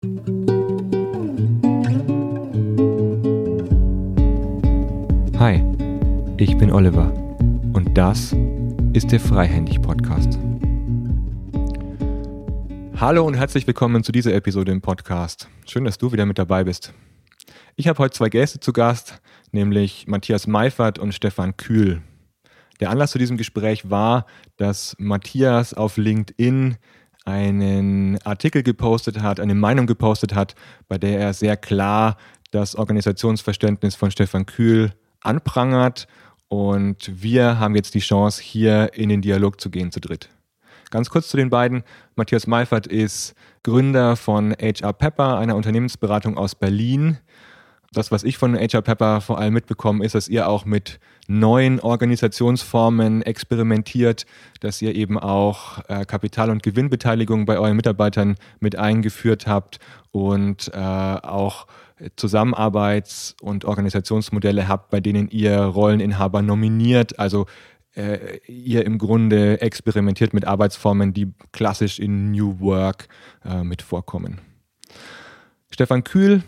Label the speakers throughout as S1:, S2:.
S1: Hi, ich bin Oliver und das ist der Freihändig Podcast. Hallo und herzlich willkommen zu dieser Episode im Podcast. Schön, dass du wieder mit dabei bist. Ich habe heute zwei Gäste zu Gast, nämlich Matthias Meifert und Stefan Kühl. Der Anlass zu diesem Gespräch war, dass Matthias auf LinkedIn einen Artikel gepostet hat, eine Meinung gepostet hat, bei der er sehr klar das Organisationsverständnis von Stefan Kühl anprangert. Und wir haben jetzt die Chance, hier in den Dialog zu gehen zu dritt. Ganz kurz zu den beiden. Matthias Meifert ist Gründer von HR Pepper, einer Unternehmensberatung aus Berlin. Das, was ich von HR Pepper vor allem mitbekommen, ist, dass ihr auch mit neuen Organisationsformen experimentiert, dass ihr eben auch äh, Kapital- und Gewinnbeteiligung bei euren Mitarbeitern mit eingeführt habt und äh, auch Zusammenarbeits- und Organisationsmodelle habt, bei denen ihr Rolleninhaber nominiert, also äh, ihr im Grunde experimentiert mit Arbeitsformen, die klassisch in New Work äh, mit vorkommen. Stefan Kühl,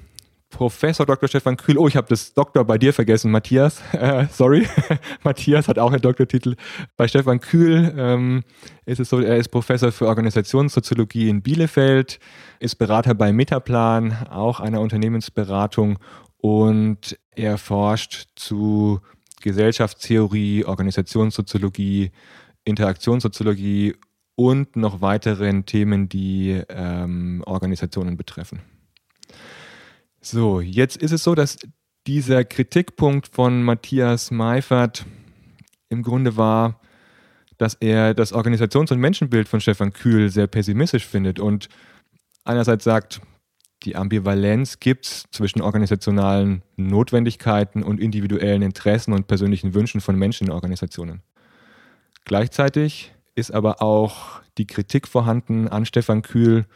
S1: Professor Dr. Stefan Kühl, oh, ich habe das Doktor bei dir vergessen, Matthias, äh, sorry, Matthias hat auch einen Doktortitel. Bei Stefan Kühl ähm, ist es so, er ist Professor für Organisationssoziologie in Bielefeld, ist Berater bei Metaplan, auch einer Unternehmensberatung und er forscht zu Gesellschaftstheorie, Organisationssoziologie, Interaktionssoziologie und noch weiteren Themen, die ähm, Organisationen betreffen. So, jetzt ist es so, dass dieser Kritikpunkt von Matthias Meifert im Grunde war, dass er das Organisations- und Menschenbild von Stefan Kühl sehr pessimistisch findet und einerseits sagt, die Ambivalenz gibt es zwischen organisationalen Notwendigkeiten und individuellen Interessen und persönlichen Wünschen von Menschen in Organisationen. Gleichzeitig ist aber auch die Kritik vorhanden an Stefan Kühl,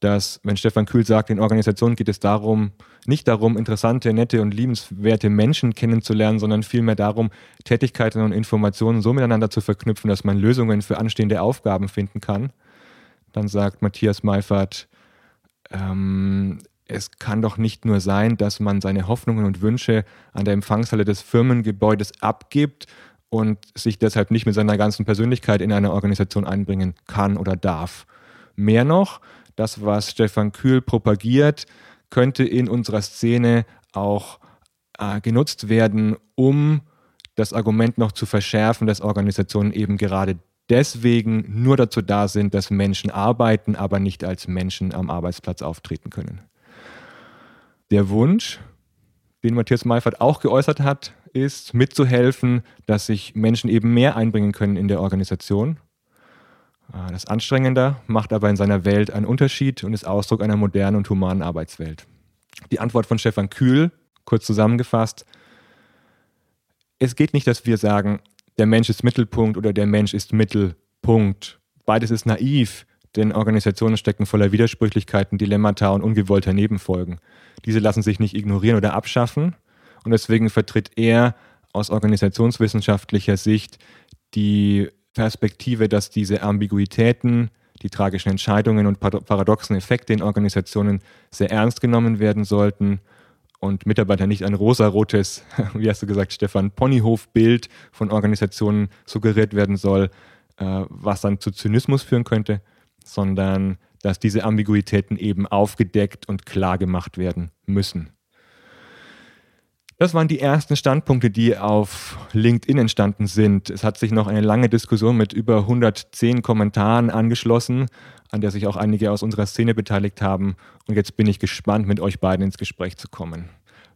S1: dass, wenn Stefan Kühl sagt, in Organisationen geht es darum, nicht darum, interessante, nette und liebenswerte Menschen kennenzulernen, sondern vielmehr darum, Tätigkeiten und Informationen so miteinander zu verknüpfen, dass man Lösungen für anstehende Aufgaben finden kann. Dann sagt Matthias Meifert, ähm, es kann doch nicht nur sein, dass man seine Hoffnungen und Wünsche an der Empfangshalle des Firmengebäudes abgibt und sich deshalb nicht mit seiner ganzen Persönlichkeit in eine Organisation einbringen kann oder darf. Mehr noch, das, was Stefan Kühl propagiert, könnte in unserer Szene auch äh, genutzt werden, um das Argument noch zu verschärfen, dass Organisationen eben gerade deswegen nur dazu da sind, dass Menschen arbeiten, aber nicht als Menschen am Arbeitsplatz auftreten können. Der Wunsch, den Matthias Meifert auch geäußert hat, ist mitzuhelfen, dass sich Menschen eben mehr einbringen können in der Organisation. Ah, das Anstrengender macht aber in seiner Welt einen Unterschied und ist Ausdruck einer modernen und humanen Arbeitswelt. Die Antwort von Stefan Kühl, kurz zusammengefasst, es geht nicht, dass wir sagen, der Mensch ist Mittelpunkt oder der Mensch ist Mittelpunkt. Beides ist naiv, denn Organisationen stecken voller Widersprüchlichkeiten, Dilemmata und ungewollter Nebenfolgen. Diese lassen sich nicht ignorieren oder abschaffen und deswegen vertritt er aus organisationswissenschaftlicher Sicht die Perspektive, dass diese Ambiguitäten, die tragischen Entscheidungen und paradoxen Effekte in Organisationen sehr ernst genommen werden sollten und Mitarbeiter nicht ein rosarotes, wie hast du gesagt, Stefan, Ponyhof-Bild von Organisationen suggeriert werden soll, äh, was dann zu Zynismus führen könnte, sondern dass diese Ambiguitäten eben aufgedeckt und klar gemacht werden müssen. Das waren die ersten Standpunkte, die auf LinkedIn entstanden sind. Es hat sich noch eine lange Diskussion mit über 110 Kommentaren angeschlossen, an der sich auch einige aus unserer Szene beteiligt haben. Und jetzt bin ich gespannt, mit euch beiden ins Gespräch zu kommen.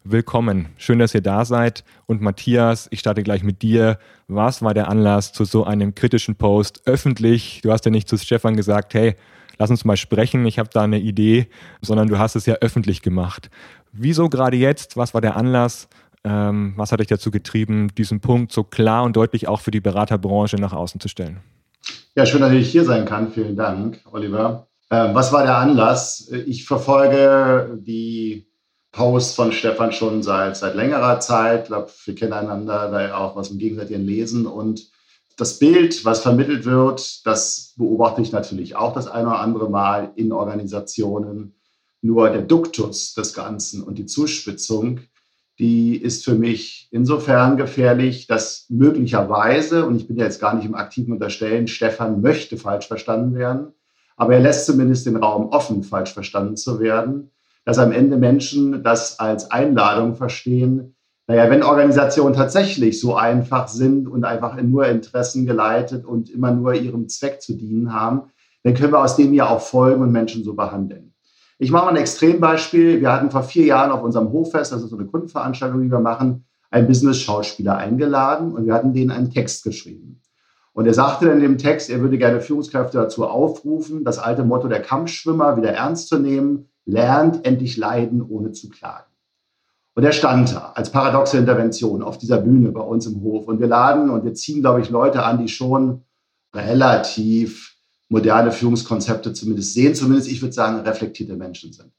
S1: Willkommen, schön, dass ihr da seid. Und Matthias, ich starte gleich mit dir. Was war der Anlass zu so einem kritischen Post öffentlich? Du hast ja nicht zu Stefan gesagt, hey, lass uns mal sprechen, ich habe da eine Idee, sondern du hast es ja öffentlich gemacht. Wieso gerade jetzt? Was war der Anlass? Ähm, was hat dich dazu getrieben, diesen Punkt so klar und deutlich auch für die Beraterbranche nach außen zu stellen?
S2: Ja, schön, dass ich hier sein kann. Vielen Dank, Oliver. Ähm, was war der Anlass? Ich verfolge die Posts von Stefan schon seit, seit längerer Zeit. Ich glaube, wir kennen einander da ja auch was im gegenseitigen Lesen. Und das Bild, was vermittelt wird, das beobachte ich natürlich auch das eine oder andere Mal in Organisationen Nur der Duktus des Ganzen und die Zuspitzung, die ist für mich insofern gefährlich, dass möglicherweise, und ich bin ja jetzt gar nicht im aktiven Unterstellen, Stefan möchte falsch verstanden werden, aber er lässt zumindest den Raum offen, falsch verstanden zu werden, dass am Ende Menschen das als Einladung verstehen. Naja, wenn Organisationen tatsächlich so einfach sind und einfach in nur Interessen geleitet und immer nur ihrem Zweck zu dienen haben, dann können wir aus dem ja auch folgen und Menschen so behandeln. Ich mache mal ein Extrembeispiel. Wir hatten vor vier Jahren auf unserem Hoffest, das ist so eine Kundenveranstaltung, die wir machen, einen Business-Schauspieler eingeladen und wir hatten denen einen Text geschrieben. Und er sagte dann in dem Text, er würde gerne Führungskräfte dazu aufrufen, das alte Motto der Kampfschwimmer wieder ernst zu nehmen, lernt endlich leiden, ohne zu klagen. Und er stand da als paradoxe Intervention auf dieser Bühne bei uns im Hof. Und wir laden und wir ziehen, glaube ich, Leute an, die schon relativ moderne Führungskonzepte zumindest sehen, zumindest ich würde sagen, reflektierte Menschen sind.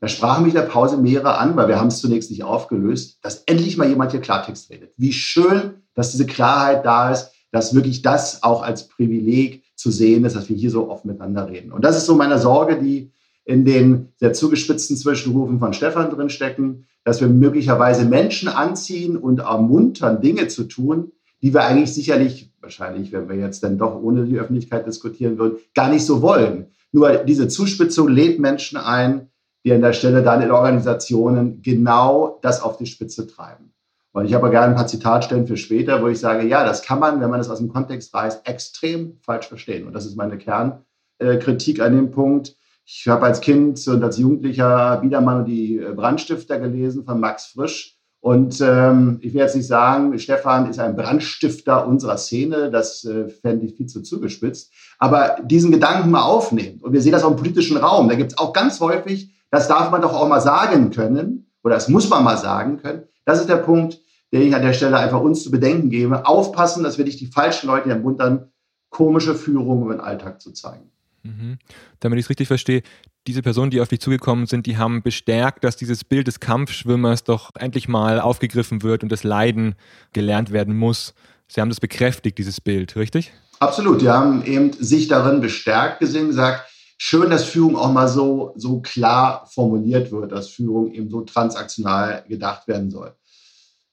S2: Da sprachen mich in der Pause mehrere an, weil wir haben es zunächst nicht aufgelöst, dass endlich mal jemand hier Klartext redet. Wie schön, dass diese Klarheit da ist, dass wirklich das auch als Privileg zu sehen ist, dass wir hier so oft miteinander reden. Und das ist so meine Sorge, die in den sehr zugespitzten Zwischenrufen von Stefan drinstecken, dass wir möglicherweise Menschen anziehen und ermuntern, Dinge zu tun, die wir eigentlich sicherlich, wahrscheinlich, wenn wir jetzt dann doch ohne die Öffentlichkeit diskutieren würden, gar nicht so wollen. Nur diese Zuspitzung lädt Menschen ein, die an der Stelle dann in Organisationen genau das auf die Spitze treiben. Und ich habe gerne ein paar Zitatstellen für später, wo ich sage, ja, das kann man, wenn man das aus dem Kontext reißt, extrem falsch verstehen. Und das ist meine Kernkritik an dem Punkt. Ich habe als Kind und als Jugendlicher Biedermann und die Brandstifter gelesen von Max Frisch. Und ähm, ich will jetzt nicht sagen, Stefan ist ein Brandstifter unserer Szene, das äh, fände ich viel zu zugespitzt. Aber diesen Gedanken mal aufnehmen. Und wir sehen das auch im politischen Raum. Da gibt es auch ganz häufig, das darf man doch auch mal sagen können, oder das muss man mal sagen können. Das ist der Punkt, den ich an der Stelle einfach uns zu bedenken gebe. Aufpassen, dass wir nicht die falschen Leute ermuntern, komische Führung im Alltag zu zeigen.
S1: Mhm. Damit ich es richtig verstehe, diese Personen, die auf dich zugekommen sind, die haben bestärkt, dass dieses Bild des Kampfschwimmers doch endlich mal aufgegriffen wird und das Leiden gelernt werden muss. Sie haben das bekräftigt, dieses Bild, richtig?
S2: Absolut. Die haben eben sich darin bestärkt gesehen, gesagt, schön, dass Führung auch mal so, so klar formuliert wird, dass Führung eben so transaktional gedacht werden soll.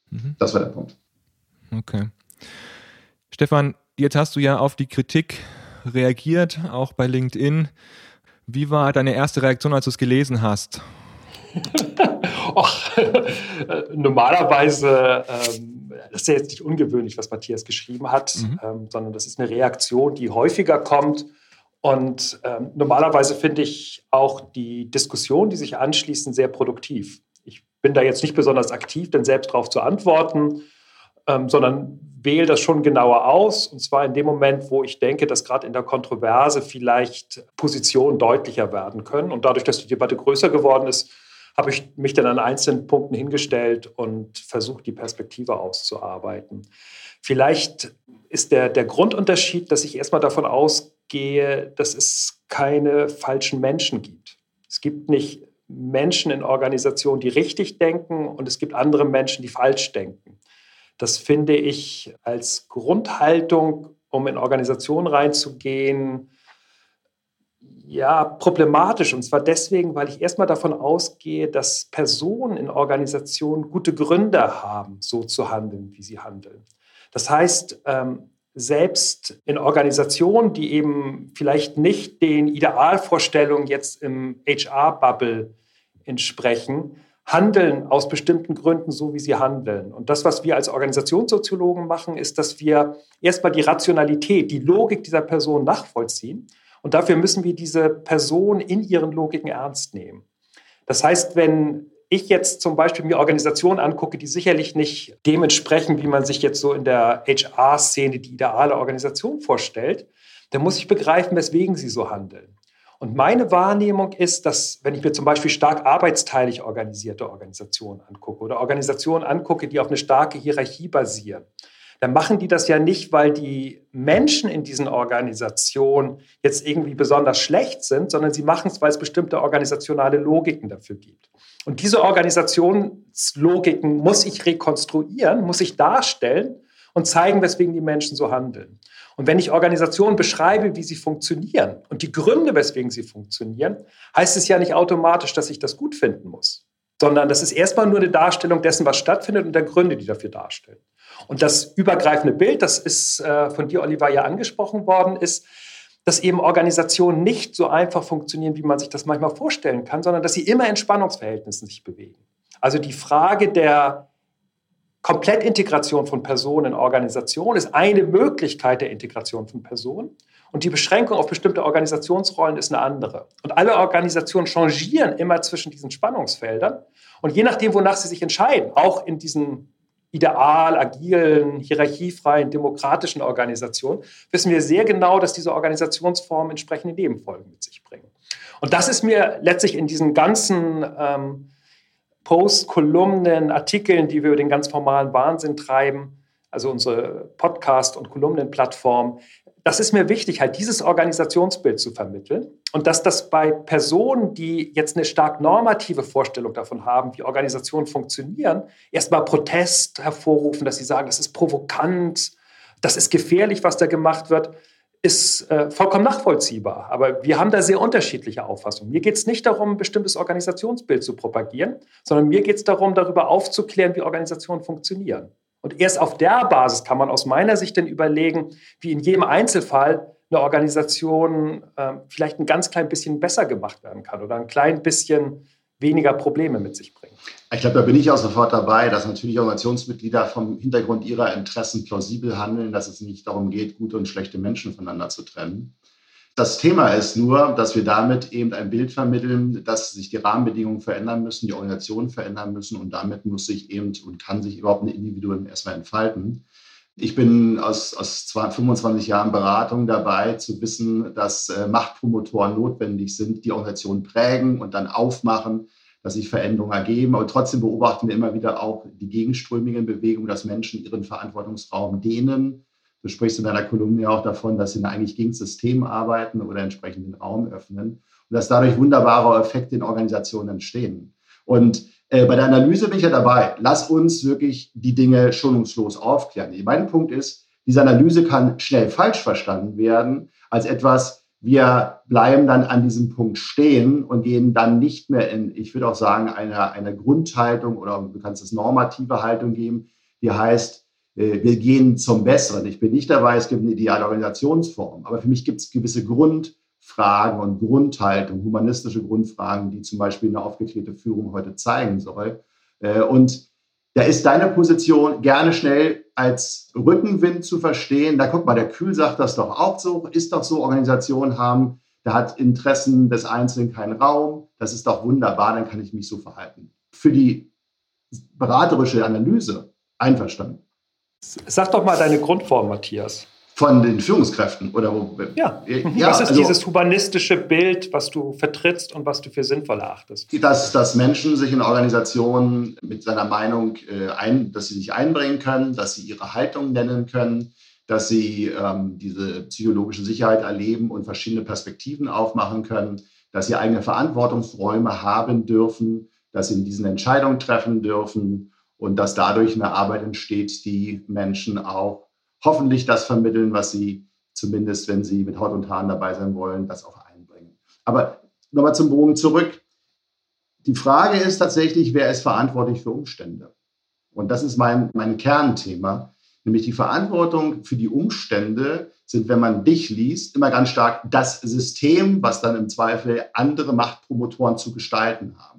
S2: Mhm. Das war der Punkt.
S1: Okay. Stefan, jetzt hast du ja auf die Kritik reagiert, auch bei LinkedIn. Wie war deine erste Reaktion, als du es gelesen hast?
S3: Och, normalerweise, ähm, das ist ja jetzt nicht ungewöhnlich, was Matthias geschrieben hat, mhm. ähm, sondern das ist eine Reaktion, die häufiger kommt. Und ähm, normalerweise finde ich auch die Diskussion, die sich anschließen, sehr produktiv bin da jetzt nicht besonders aktiv, denn selbst darauf zu antworten, ähm, sondern wähle das schon genauer aus. Und zwar in dem Moment, wo ich denke, dass gerade in der Kontroverse vielleicht Positionen deutlicher werden können. Und dadurch, dass die Debatte größer geworden ist, habe ich mich dann an einzelnen Punkten hingestellt und versucht, die Perspektive auszuarbeiten. Vielleicht ist der, der Grundunterschied, dass ich erstmal davon ausgehe, dass es keine falschen Menschen gibt. Es gibt nicht Menschen in Organisationen, die richtig denken und es gibt andere Menschen, die falsch denken. Das finde ich als Grundhaltung, um in Organisationen reinzugehen, ja, problematisch. Und zwar deswegen, weil ich erstmal davon ausgehe, dass Personen in Organisationen gute Gründe haben, so zu handeln, wie sie handeln. Das heißt, ähm, selbst in Organisationen, die eben vielleicht nicht den Idealvorstellungen jetzt im HR-Bubble entsprechen, handeln aus bestimmten Gründen so, wie sie handeln. Und das, was wir als Organisationssoziologen machen, ist, dass wir erstmal die Rationalität, die Logik dieser Person nachvollziehen. Und dafür müssen wir diese Person in ihren Logiken ernst nehmen. Das heißt, wenn ich jetzt zum Beispiel mir Organisationen angucke, die sicherlich nicht dementsprechend, wie man sich jetzt so in der HR-Szene die ideale Organisation vorstellt, dann muss ich begreifen, weswegen sie so handeln. Und meine Wahrnehmung ist, dass wenn ich mir zum Beispiel stark arbeitsteilig organisierte Organisationen angucke oder Organisationen angucke, die auf eine starke Hierarchie basieren, dann machen die das ja nicht, weil die Menschen in diesen Organisationen jetzt irgendwie besonders schlecht sind, sondern sie machen es, weil es bestimmte organisationale Logiken dafür gibt. Und diese Organisationslogiken muss ich rekonstruieren, muss ich darstellen und zeigen, weswegen die Menschen so handeln. Und wenn ich Organisationen beschreibe, wie sie funktionieren und die Gründe, weswegen sie funktionieren, heißt es ja nicht automatisch, dass ich das gut finden muss, sondern das ist erstmal nur eine Darstellung dessen, was stattfindet und der Gründe, die dafür darstellen. Und das übergreifende Bild, das ist äh, von dir, Oliver, ja angesprochen worden, ist, dass eben Organisationen nicht so einfach funktionieren, wie man sich das manchmal vorstellen kann, sondern dass sie immer in Spannungsverhältnissen sich bewegen. Also die Frage der Komplettintegration von Personen in Organisationen ist eine Möglichkeit der Integration von Personen. Und die Beschränkung auf bestimmte Organisationsrollen ist eine andere. Und alle Organisationen changieren immer zwischen diesen Spannungsfeldern. Und je nachdem, wonach sie sich entscheiden, auch in diesen ideal, agilen, hierarchiefreien, demokratischen Organisationen, wissen wir sehr genau, dass diese Organisationsformen entsprechende Nebenfolgen mit sich bringen. Und das ist mir letztlich in diesen ganzen ähm, Posts, Kolumnen, Artikeln, die wir über den ganz formalen Wahnsinn treiben, also unsere Podcast- und Kolumnenplattform. Das ist mir wichtig, halt dieses Organisationsbild zu vermitteln und dass das bei Personen, die jetzt eine stark normative Vorstellung davon haben, wie Organisationen funktionieren, erstmal Protest hervorrufen, dass sie sagen, das ist provokant, das ist gefährlich, was da gemacht wird ist äh, vollkommen nachvollziehbar. Aber wir haben da sehr unterschiedliche Auffassungen. Mir geht es nicht darum, ein bestimmtes Organisationsbild zu propagieren, sondern mir geht es darum, darüber aufzuklären, wie Organisationen funktionieren. Und erst auf der Basis kann man aus meiner Sicht dann überlegen, wie in jedem Einzelfall eine Organisation äh, vielleicht ein ganz klein bisschen besser gemacht werden kann oder ein klein bisschen weniger Probleme mit sich bringen.
S2: Ich glaube, da bin ich auch sofort dabei, dass natürlich Organisationsmitglieder vom Hintergrund ihrer Interessen plausibel handeln, dass es nicht darum geht, gute und schlechte Menschen voneinander zu trennen. Das Thema ist nur, dass wir damit eben ein Bild vermitteln, dass sich die Rahmenbedingungen verändern müssen, die Organisationen verändern müssen und damit muss sich eben und kann sich überhaupt ein Individuum erstmal entfalten. Ich bin aus, aus 25 Jahren Beratung dabei, zu wissen, dass äh, Machtpromotoren notwendig sind, die Organisation prägen und dann aufmachen, dass sich Veränderungen ergeben. Aber trotzdem beobachten wir immer wieder auch die gegenströmigen Bewegungen, dass Menschen ihren Verantwortungsraum dehnen. Du sprichst in deiner Kolumne auch davon, dass sie eigentlich gegen das System arbeiten oder entsprechend den Raum öffnen und dass dadurch wunderbare Effekte in Organisationen entstehen. Und äh, bei der Analyse bin ich ja dabei. Lass uns wirklich die Dinge schonungslos aufklären. Mein Punkt ist, diese Analyse kann schnell falsch verstanden werden als etwas, wir bleiben dann an diesem Punkt stehen und gehen dann nicht mehr in, ich würde auch sagen, eine, eine Grundhaltung oder du kannst es normative Haltung geben, die heißt, äh, wir gehen zum Besseren. Ich bin nicht dabei, es gibt eine ideale Organisationsform, aber für mich gibt es gewisse Grundfragen und Grundhaltung, humanistische Grundfragen, die zum Beispiel eine aufgeklärte Führung heute zeigen soll. Äh, und da ist deine Position gerne schnell als Rückenwind zu verstehen. Da guck mal, der Kühl sagt das doch auch so, ist doch so, Organisationen haben, da hat Interessen des Einzelnen keinen Raum. Das ist doch wunderbar, dann kann ich mich so verhalten. Für die beraterische Analyse einverstanden.
S3: Sag doch mal deine Grundform, Matthias
S2: von den Führungskräften oder
S3: ja. ja. was ist also, dieses humanistische Bild, was du vertrittst und was du für sinnvoll erachtest?
S2: Dass, dass Menschen sich in Organisationen mit seiner Meinung äh, ein, dass sie sich einbringen können, dass sie ihre Haltung nennen können, dass sie ähm, diese psychologische Sicherheit erleben und verschiedene Perspektiven aufmachen können, dass sie eigene Verantwortungsräume haben dürfen, dass sie in diesen Entscheidungen treffen dürfen und dass dadurch eine Arbeit entsteht, die Menschen auch hoffentlich das vermitteln, was sie zumindest, wenn sie mit Haut und Haaren dabei sein wollen, das auch einbringen. Aber nochmal zum Bogen zurück. Die Frage ist tatsächlich, wer ist verantwortlich für Umstände? Und das ist mein, mein Kernthema, nämlich die Verantwortung für die Umstände sind, wenn man dich liest, immer ganz stark das System, was dann im Zweifel andere Machtpromotoren zu gestalten haben.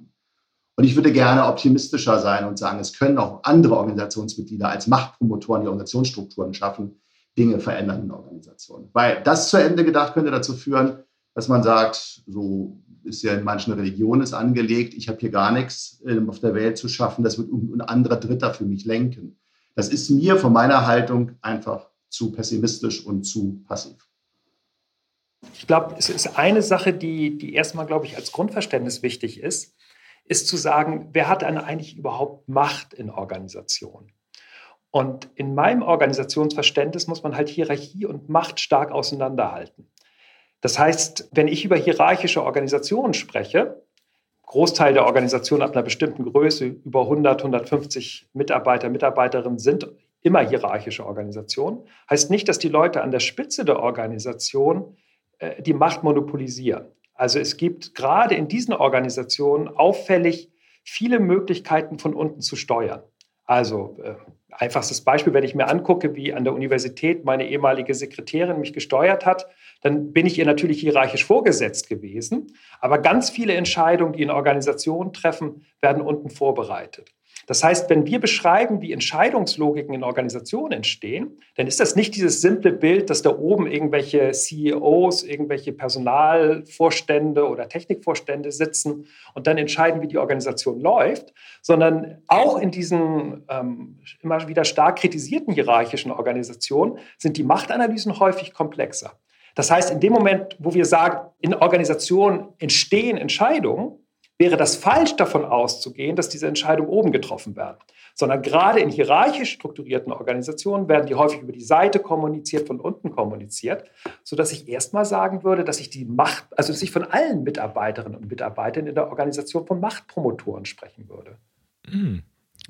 S2: Und ich würde gerne optimistischer sein und sagen, es können auch andere Organisationsmitglieder als Machtpromotoren, die Organisationsstrukturen schaffen, Dinge verändern in Organisationen. Weil das zu Ende gedacht könnte dazu führen, dass man sagt, so ist ja in manchen Religionen es angelegt, ich habe hier gar nichts ähm, auf der Welt zu schaffen, das wird ein anderer Dritter für mich lenken. Das ist mir von meiner Haltung einfach zu pessimistisch und zu passiv.
S3: Ich glaube, es ist eine Sache, die, die erstmal, glaube ich, als Grundverständnis wichtig ist ist zu sagen, wer hat dann eigentlich überhaupt Macht in Organisationen? Und in meinem Organisationsverständnis muss man halt Hierarchie und Macht stark auseinanderhalten. Das heißt, wenn ich über hierarchische Organisationen spreche, Großteil der Organisationen ab einer bestimmten Größe, über 100, 150 Mitarbeiter, Mitarbeiterinnen sind immer hierarchische Organisationen, heißt nicht, dass die Leute an der Spitze der Organisation äh, die Macht monopolisieren. Also es gibt gerade in diesen Organisationen auffällig viele Möglichkeiten von unten zu steuern. Also äh, einfachstes Beispiel, wenn ich mir angucke, wie an der Universität meine ehemalige Sekretärin mich gesteuert hat, dann bin ich ihr natürlich hierarchisch vorgesetzt gewesen. Aber ganz viele Entscheidungen, die in Organisationen treffen, werden unten vorbereitet. Das heißt, wenn wir beschreiben, wie Entscheidungslogiken in Organisationen entstehen, dann ist das nicht dieses simple Bild, dass da oben irgendwelche CEOs, irgendwelche Personalvorstände oder Technikvorstände sitzen und dann entscheiden, wie die Organisation läuft, sondern auch in diesen ähm, immer wieder stark kritisierten hierarchischen Organisationen sind die Machtanalysen häufig komplexer. Das heißt, in dem Moment, wo wir sagen, in Organisationen entstehen Entscheidungen, wäre das falsch davon auszugehen, dass diese Entscheidungen oben getroffen werden. Sondern gerade in hierarchisch strukturierten Organisationen werden die häufig über die Seite kommuniziert, von unten kommuniziert, sodass ich erstmal sagen würde, dass ich die Macht, also dass ich von allen Mitarbeiterinnen und Mitarbeitern in der Organisation von Machtpromotoren sprechen würde.
S1: Hm.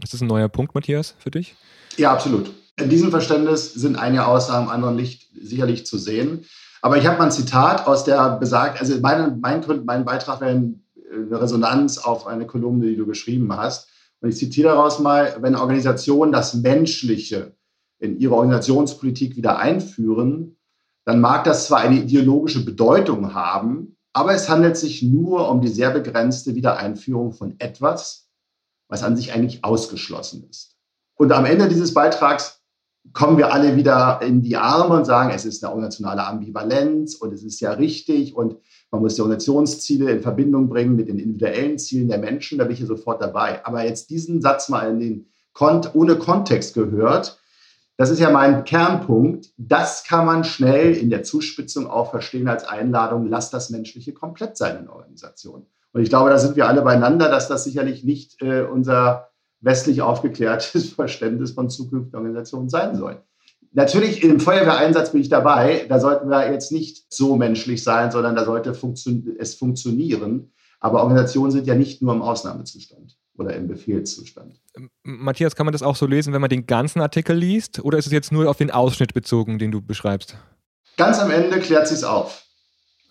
S1: Ist das ein neuer Punkt, Matthias, für dich?
S2: Ja, absolut. In diesem Verständnis sind einige Ausnahmen, andere nicht sicherlich zu sehen. Aber ich habe mal ein Zitat aus der besagt, also mein, mein, mein Beitrag wäre ein eine Resonanz auf eine Kolumne, die du geschrieben hast. Und ich zitiere daraus mal, wenn Organisationen das Menschliche in ihre Organisationspolitik wieder einführen, dann mag das zwar eine ideologische Bedeutung haben, aber es handelt sich nur um die sehr begrenzte Wiedereinführung von etwas, was an sich eigentlich ausgeschlossen ist. Und am Ende dieses Beitrags kommen wir alle wieder in die Arme und sagen, es ist eine nationale Ambivalenz und es ist ja richtig und man muss die Organisationsziele in Verbindung bringen mit den individuellen Zielen der Menschen, da bin ich hier sofort dabei. Aber jetzt diesen Satz mal in den Kont ohne Kontext gehört, das ist ja mein Kernpunkt. Das kann man schnell in der Zuspitzung auch verstehen als Einladung, lass das Menschliche komplett sein in Organisationen. Und ich glaube, da sind wir alle beieinander, dass das sicherlich nicht äh, unser westlich aufgeklärtes Verständnis von zukünftigen Organisationen sein soll. Natürlich im Feuerwehreinsatz bin ich dabei. Da sollten wir jetzt nicht so menschlich sein, sondern da sollte funktio es funktionieren. Aber Organisationen sind ja nicht nur im Ausnahmezustand oder im Befehlszustand.
S1: Matthias, kann man das auch so lesen, wenn man den ganzen Artikel liest? Oder ist es jetzt nur auf den Ausschnitt bezogen, den du beschreibst?
S2: Ganz am Ende klärt sich auf.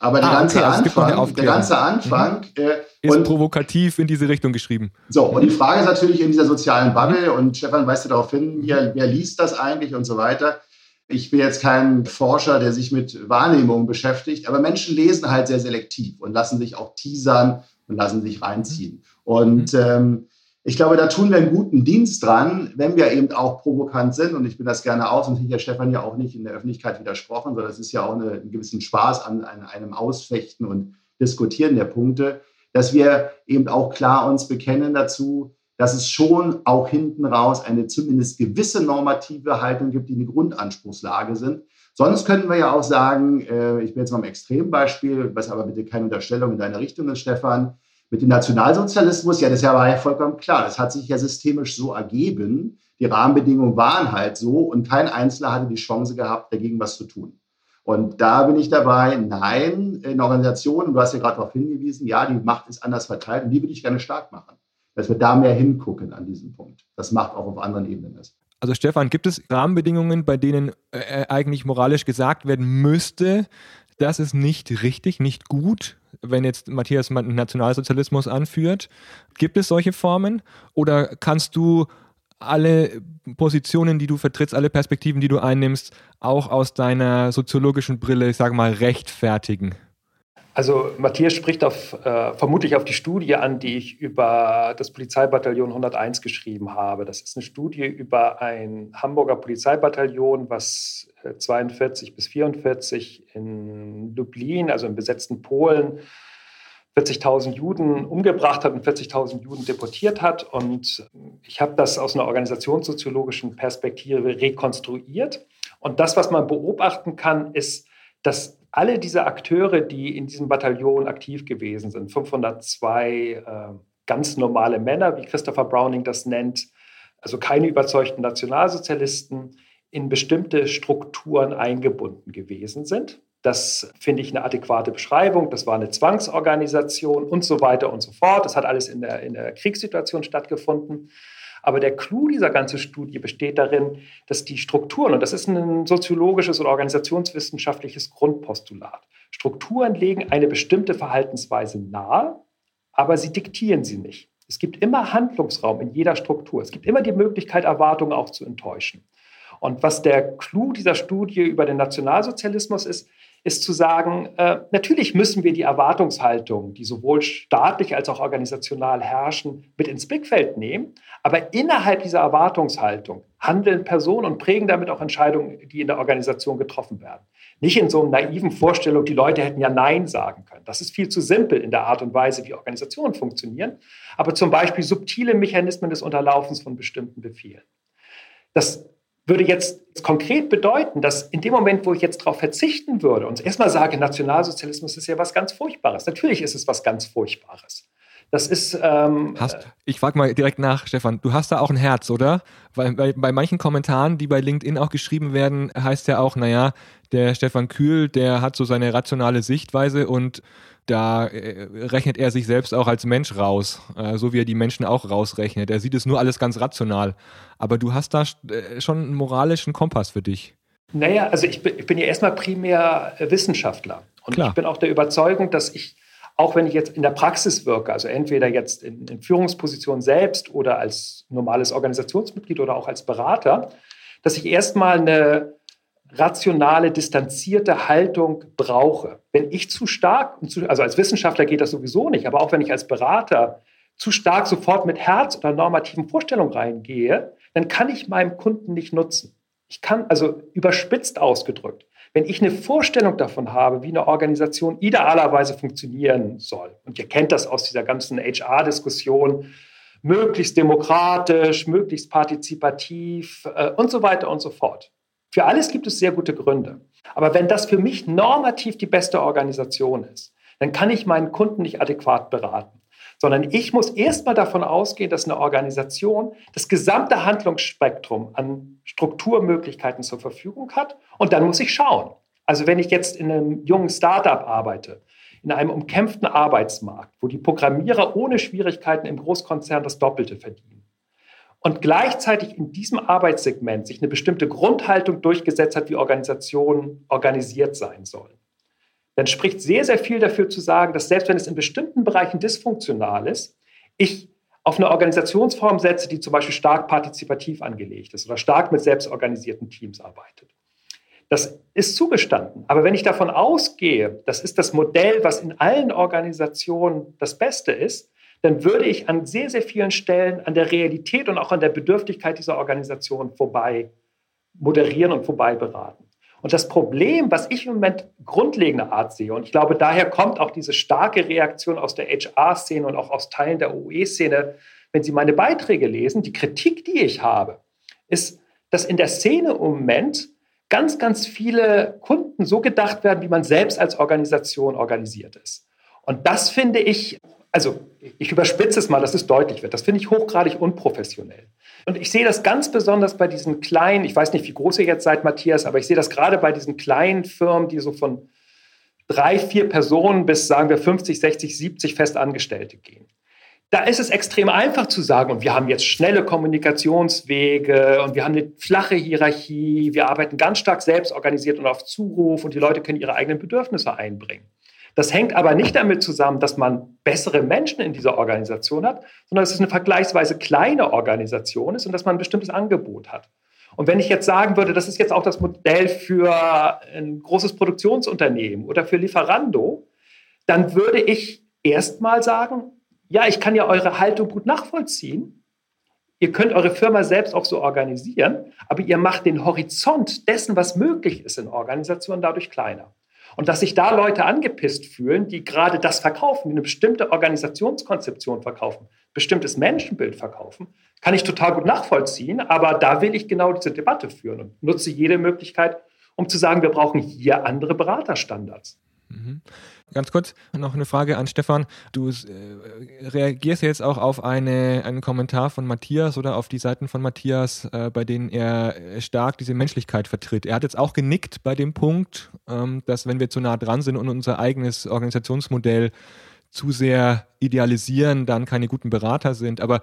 S2: Aber der, ah, ganze okay, also Anfang, der ganze Anfang
S1: mhm. äh, ist und, provokativ in diese Richtung geschrieben.
S2: So, und die Frage ist natürlich in dieser sozialen Bubble, und Stefan weist darauf hin, wer, wer liest das eigentlich und so weiter. Ich bin jetzt kein Forscher, der sich mit Wahrnehmung beschäftigt, aber Menschen lesen halt sehr selektiv und lassen sich auch teasern und lassen sich reinziehen. Und mhm. ähm, ich glaube, da tun wir einen guten Dienst dran, wenn wir eben auch provokant sind. Und ich bin das gerne aus. Und ich habe Stefan ja auch nicht in der Öffentlichkeit widersprochen, sondern es ist ja auch eine, einen gewissen Spaß an, an einem Ausfechten und Diskutieren der Punkte, dass wir eben auch klar uns bekennen dazu, dass es schon auch hinten raus eine zumindest gewisse normative Haltung gibt, die eine Grundanspruchslage sind. Sonst könnten wir ja auch sagen, äh, ich bin jetzt mal im Extrembeispiel, was aber bitte keine Unterstellung in deine Richtung ist, Stefan, mit dem Nationalsozialismus, ja, das war ja vollkommen klar. Das hat sich ja systemisch so ergeben. Die Rahmenbedingungen waren halt so und kein Einzelner hatte die Chance gehabt, dagegen was zu tun. Und da bin ich dabei, nein, in Organisationen, du hast ja gerade darauf hingewiesen, ja, die Macht ist anders verteilt und die würde ich gerne stark machen. Dass wir da mehr hingucken an diesem Punkt. Das macht auch auf anderen Ebenen ist.
S1: Also Stefan, gibt es Rahmenbedingungen, bei denen äh, eigentlich moralisch gesagt werden müsste, das ist nicht richtig, nicht gut, wenn jetzt Matthias Nationalsozialismus anführt. Gibt es solche Formen oder kannst du alle Positionen, die du vertrittst, alle Perspektiven, die du einnimmst, auch aus deiner soziologischen Brille, ich sage mal, rechtfertigen?
S3: Also Matthias spricht auf, äh, vermutlich auf die Studie an, die ich über das Polizeibataillon 101 geschrieben habe. Das ist eine Studie über ein Hamburger Polizeibataillon, was 42 äh, bis 44 in Lublin, also im besetzten Polen, 40.000 Juden umgebracht hat und 40.000 Juden deportiert hat. Und ich habe das aus einer organisationssoziologischen Perspektive rekonstruiert. Und das, was man beobachten kann, ist, dass alle diese Akteure, die in diesem Bataillon aktiv gewesen sind, 502 äh, ganz normale Männer, wie Christopher Browning das nennt, also keine überzeugten Nationalsozialisten, in bestimmte Strukturen eingebunden gewesen sind. Das finde ich eine adäquate Beschreibung. Das war eine Zwangsorganisation und so weiter und so fort. Das hat alles in der, in der Kriegssituation stattgefunden. Aber der Clou dieser ganzen Studie besteht darin, dass die Strukturen, und das ist ein soziologisches oder organisationswissenschaftliches Grundpostulat, Strukturen legen eine bestimmte Verhaltensweise nahe, aber sie diktieren sie nicht. Es gibt immer Handlungsraum in jeder Struktur. Es gibt immer die Möglichkeit, Erwartungen auch zu enttäuschen. Und was der Clou dieser Studie über den Nationalsozialismus ist, ist zu sagen, äh, natürlich müssen wir die Erwartungshaltung, die sowohl staatlich als auch organisational herrschen, mit ins Blickfeld nehmen. Aber innerhalb dieser Erwartungshaltung handeln Personen und prägen damit auch Entscheidungen, die in der Organisation getroffen werden. Nicht in so einer naiven Vorstellung, die Leute hätten ja Nein sagen können. Das ist viel zu simpel in der Art und Weise, wie Organisationen funktionieren. Aber zum Beispiel subtile Mechanismen des Unterlaufens von bestimmten Befehlen. Das würde jetzt konkret bedeuten, dass in dem Moment, wo ich jetzt darauf verzichten würde und erstmal sage, Nationalsozialismus ist ja was ganz Furchtbares. Natürlich ist es was ganz Furchtbares. Das ist. Ähm,
S1: hast, ich frage mal direkt nach, Stefan. Du hast da auch ein Herz, oder? Weil bei, bei manchen Kommentaren, die bei LinkedIn auch geschrieben werden, heißt ja auch, naja, der Stefan Kühl, der hat so seine rationale Sichtweise und da äh, rechnet er sich selbst auch als Mensch raus, äh, so wie er die Menschen auch rausrechnet. Er sieht es nur alles ganz rational. Aber du hast da äh, schon einen moralischen Kompass für dich.
S3: Naja, also ich bin, ich bin ja erstmal primär Wissenschaftler. Und Klar. ich bin auch der Überzeugung, dass ich, auch wenn ich jetzt in der Praxis wirke, also entweder jetzt in, in Führungsposition selbst oder als normales Organisationsmitglied oder auch als Berater, dass ich erstmal eine rationale, distanzierte Haltung brauche. Wenn ich zu stark, also als Wissenschaftler geht das sowieso nicht, aber auch wenn ich als Berater zu stark sofort mit Herz oder normativen Vorstellungen reingehe, dann kann ich meinem Kunden nicht nutzen. Ich kann, also überspitzt ausgedrückt, wenn ich eine Vorstellung davon habe, wie eine Organisation idealerweise funktionieren soll, und ihr kennt das aus dieser ganzen HR-Diskussion, möglichst demokratisch, möglichst partizipativ äh, und so weiter und so fort. Für alles gibt es sehr gute Gründe. Aber wenn das für mich normativ die beste Organisation ist, dann kann ich meinen Kunden nicht adäquat beraten. Sondern ich muss erstmal davon ausgehen, dass eine Organisation das gesamte Handlungsspektrum an Strukturmöglichkeiten zur Verfügung hat. Und dann muss ich schauen. Also wenn ich jetzt in einem jungen Startup arbeite, in einem umkämpften Arbeitsmarkt, wo die Programmierer ohne Schwierigkeiten im Großkonzern das Doppelte verdienen, und gleichzeitig in diesem Arbeitssegment sich eine bestimmte Grundhaltung durchgesetzt hat, wie Organisationen organisiert sein sollen, dann spricht sehr, sehr viel dafür zu sagen, dass selbst wenn es in bestimmten Bereichen dysfunktional ist, ich auf eine Organisationsform setze, die zum Beispiel stark partizipativ angelegt ist oder stark mit selbstorganisierten Teams arbeitet. Das ist zugestanden. Aber wenn ich davon ausgehe, das ist das Modell, was in allen Organisationen das Beste ist, dann würde ich an sehr, sehr vielen Stellen an der Realität und auch an der Bedürftigkeit dieser Organisation vorbei moderieren und vorbei beraten. Und das Problem, was ich im Moment grundlegender Art sehe, und ich glaube, daher kommt auch diese starke Reaktion aus der HR-Szene und auch aus Teilen der OE-Szene, wenn Sie meine Beiträge lesen, die Kritik, die ich habe, ist, dass in der Szene im Moment ganz, ganz viele Kunden so gedacht werden, wie man selbst als Organisation organisiert ist. Und das finde ich also ich überspitze es mal, dass es deutlich wird. Das finde ich hochgradig unprofessionell. Und ich sehe das ganz besonders bei diesen kleinen, ich weiß nicht, wie groß ihr jetzt seid, Matthias, aber ich sehe das gerade bei diesen kleinen Firmen, die so von drei, vier Personen bis, sagen wir, 50, 60, 70 Festangestellte gehen. Da ist es extrem einfach zu sagen, und wir haben jetzt schnelle Kommunikationswege und wir haben eine flache Hierarchie, wir arbeiten ganz stark selbstorganisiert und auf Zuruf und die Leute können ihre eigenen Bedürfnisse einbringen. Das hängt aber nicht damit zusammen, dass man bessere Menschen in dieser Organisation hat, sondern dass es eine vergleichsweise kleine Organisation ist und dass man ein bestimmtes Angebot hat. Und wenn ich jetzt sagen würde, das ist jetzt auch das Modell für ein großes Produktionsunternehmen oder für Lieferando, dann würde ich erstmal sagen, ja, ich kann ja eure Haltung gut nachvollziehen. Ihr könnt eure Firma selbst auch so organisieren, aber ihr macht den Horizont dessen, was möglich ist in Organisationen, dadurch kleiner. Und dass sich da Leute angepisst fühlen, die gerade das verkaufen, die eine bestimmte Organisationskonzeption verkaufen, bestimmtes Menschenbild verkaufen, kann ich total gut nachvollziehen. Aber da will ich genau diese Debatte führen und nutze jede Möglichkeit, um zu sagen, wir brauchen hier andere Beraterstandards.
S1: Mhm. Ganz kurz noch eine Frage an Stefan. Du äh, reagierst jetzt auch auf eine, einen Kommentar von Matthias oder auf die Seiten von Matthias, äh, bei denen er stark diese Menschlichkeit vertritt. Er hat jetzt auch genickt bei dem Punkt, ähm, dass wenn wir zu nah dran sind und unser eigenes Organisationsmodell zu sehr idealisieren, dann keine guten Berater sind. Aber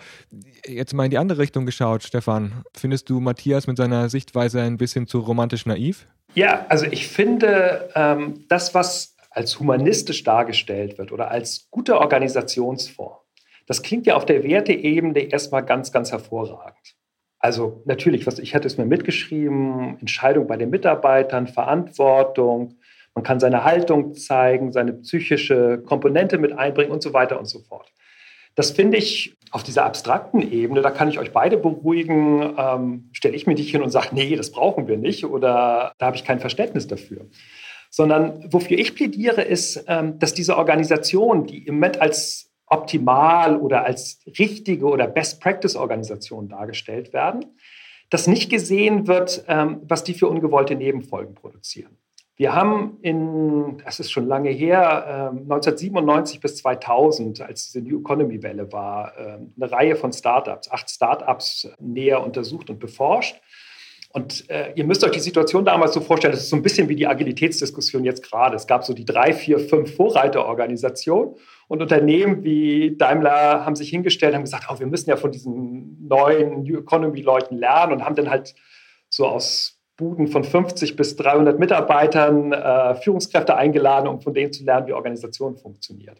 S1: jetzt mal in die andere Richtung geschaut, Stefan. Findest du Matthias mit seiner Sichtweise ein bisschen zu romantisch naiv?
S3: Ja, also ich finde, ähm, das, was als humanistisch dargestellt wird oder als guter Organisationsform, das klingt ja auf der Werteebene erstmal ganz, ganz hervorragend. Also natürlich, was ich hatte es mir mitgeschrieben, Entscheidung bei den Mitarbeitern, Verantwortung, man kann seine Haltung zeigen, seine psychische Komponente mit einbringen und so weiter und so fort. Das finde ich auf dieser abstrakten Ebene, da kann ich euch beide beruhigen, ähm, stelle ich mir nicht hin und sage, nee, das brauchen wir nicht oder da habe ich kein Verständnis dafür. Sondern wofür ich plädiere, ist, ähm, dass diese Organisation, die im Moment als optimal oder als richtige oder Best-Practice-Organisation dargestellt werden, dass nicht gesehen wird, ähm, was die für ungewollte Nebenfolgen produzieren. Wir haben in, das ist schon lange her, 1997 ähm, bis 2000, als diese New Economy Welle war, eine Reihe von Startups, acht Startups näher untersucht und beforscht. Und äh, ihr müsst euch die Situation damals so vorstellen, das ist so ein bisschen wie die Agilitätsdiskussion jetzt gerade. Es gab so die drei, vier, fünf Vorreiterorganisationen und Unternehmen wie Daimler haben sich hingestellt, haben gesagt, oh, wir müssen ja von diesen neuen New Economy-Leuten lernen und haben dann halt so aus Buden von 50 bis 300 Mitarbeitern äh, Führungskräfte eingeladen, um von denen zu lernen, wie Organisation funktioniert.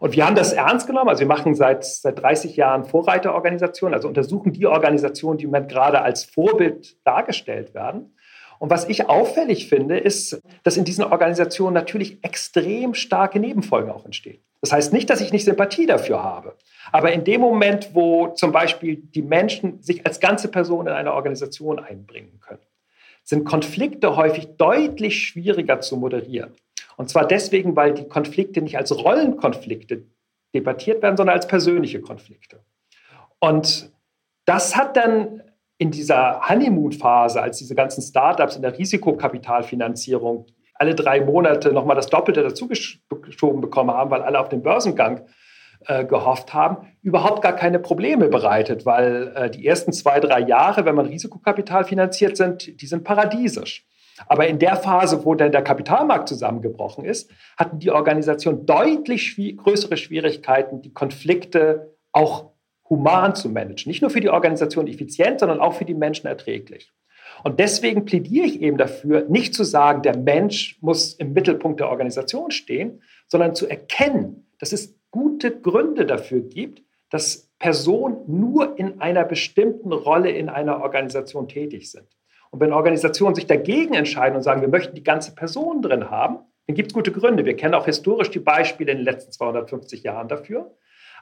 S3: Und wir haben das ernst genommen. Also wir machen seit, seit 30 Jahren Vorreiterorganisationen, also untersuchen die Organisationen, die im gerade als Vorbild dargestellt werden. Und was ich auffällig finde, ist, dass in diesen Organisationen natürlich extrem starke Nebenfolgen auch entstehen. Das heißt nicht, dass ich nicht Sympathie dafür habe. Aber in dem Moment, wo zum Beispiel die Menschen sich als ganze Person in eine Organisation einbringen können, sind Konflikte häufig deutlich schwieriger zu moderieren. Und zwar deswegen, weil die Konflikte nicht als Rollenkonflikte debattiert werden, sondern als persönliche Konflikte. Und das hat dann in dieser Honeymoon-Phase, als diese ganzen Startups in der Risikokapitalfinanzierung alle drei Monate nochmal das Doppelte dazugeschoben bekommen haben, weil alle auf den Börsengang äh, gehofft haben, überhaupt gar keine Probleme bereitet, weil äh, die ersten zwei, drei Jahre, wenn man Risikokapital finanziert sind, die sind paradiesisch. Aber in der Phase, wo dann der Kapitalmarkt zusammengebrochen ist, hatten die Organisationen deutlich schwi größere Schwierigkeiten, die Konflikte auch human zu managen. Nicht nur für die Organisation effizient, sondern auch für die Menschen erträglich. Und deswegen plädiere ich eben dafür, nicht zu sagen, der Mensch muss im Mittelpunkt der Organisation stehen, sondern zu erkennen, dass es gute Gründe dafür gibt, dass Personen nur in einer bestimmten Rolle in einer Organisation tätig sind. Und wenn Organisationen sich dagegen entscheiden und sagen, wir möchten die ganze Person drin haben, dann gibt es gute Gründe. Wir kennen auch historisch die Beispiele in den letzten 250 Jahren dafür.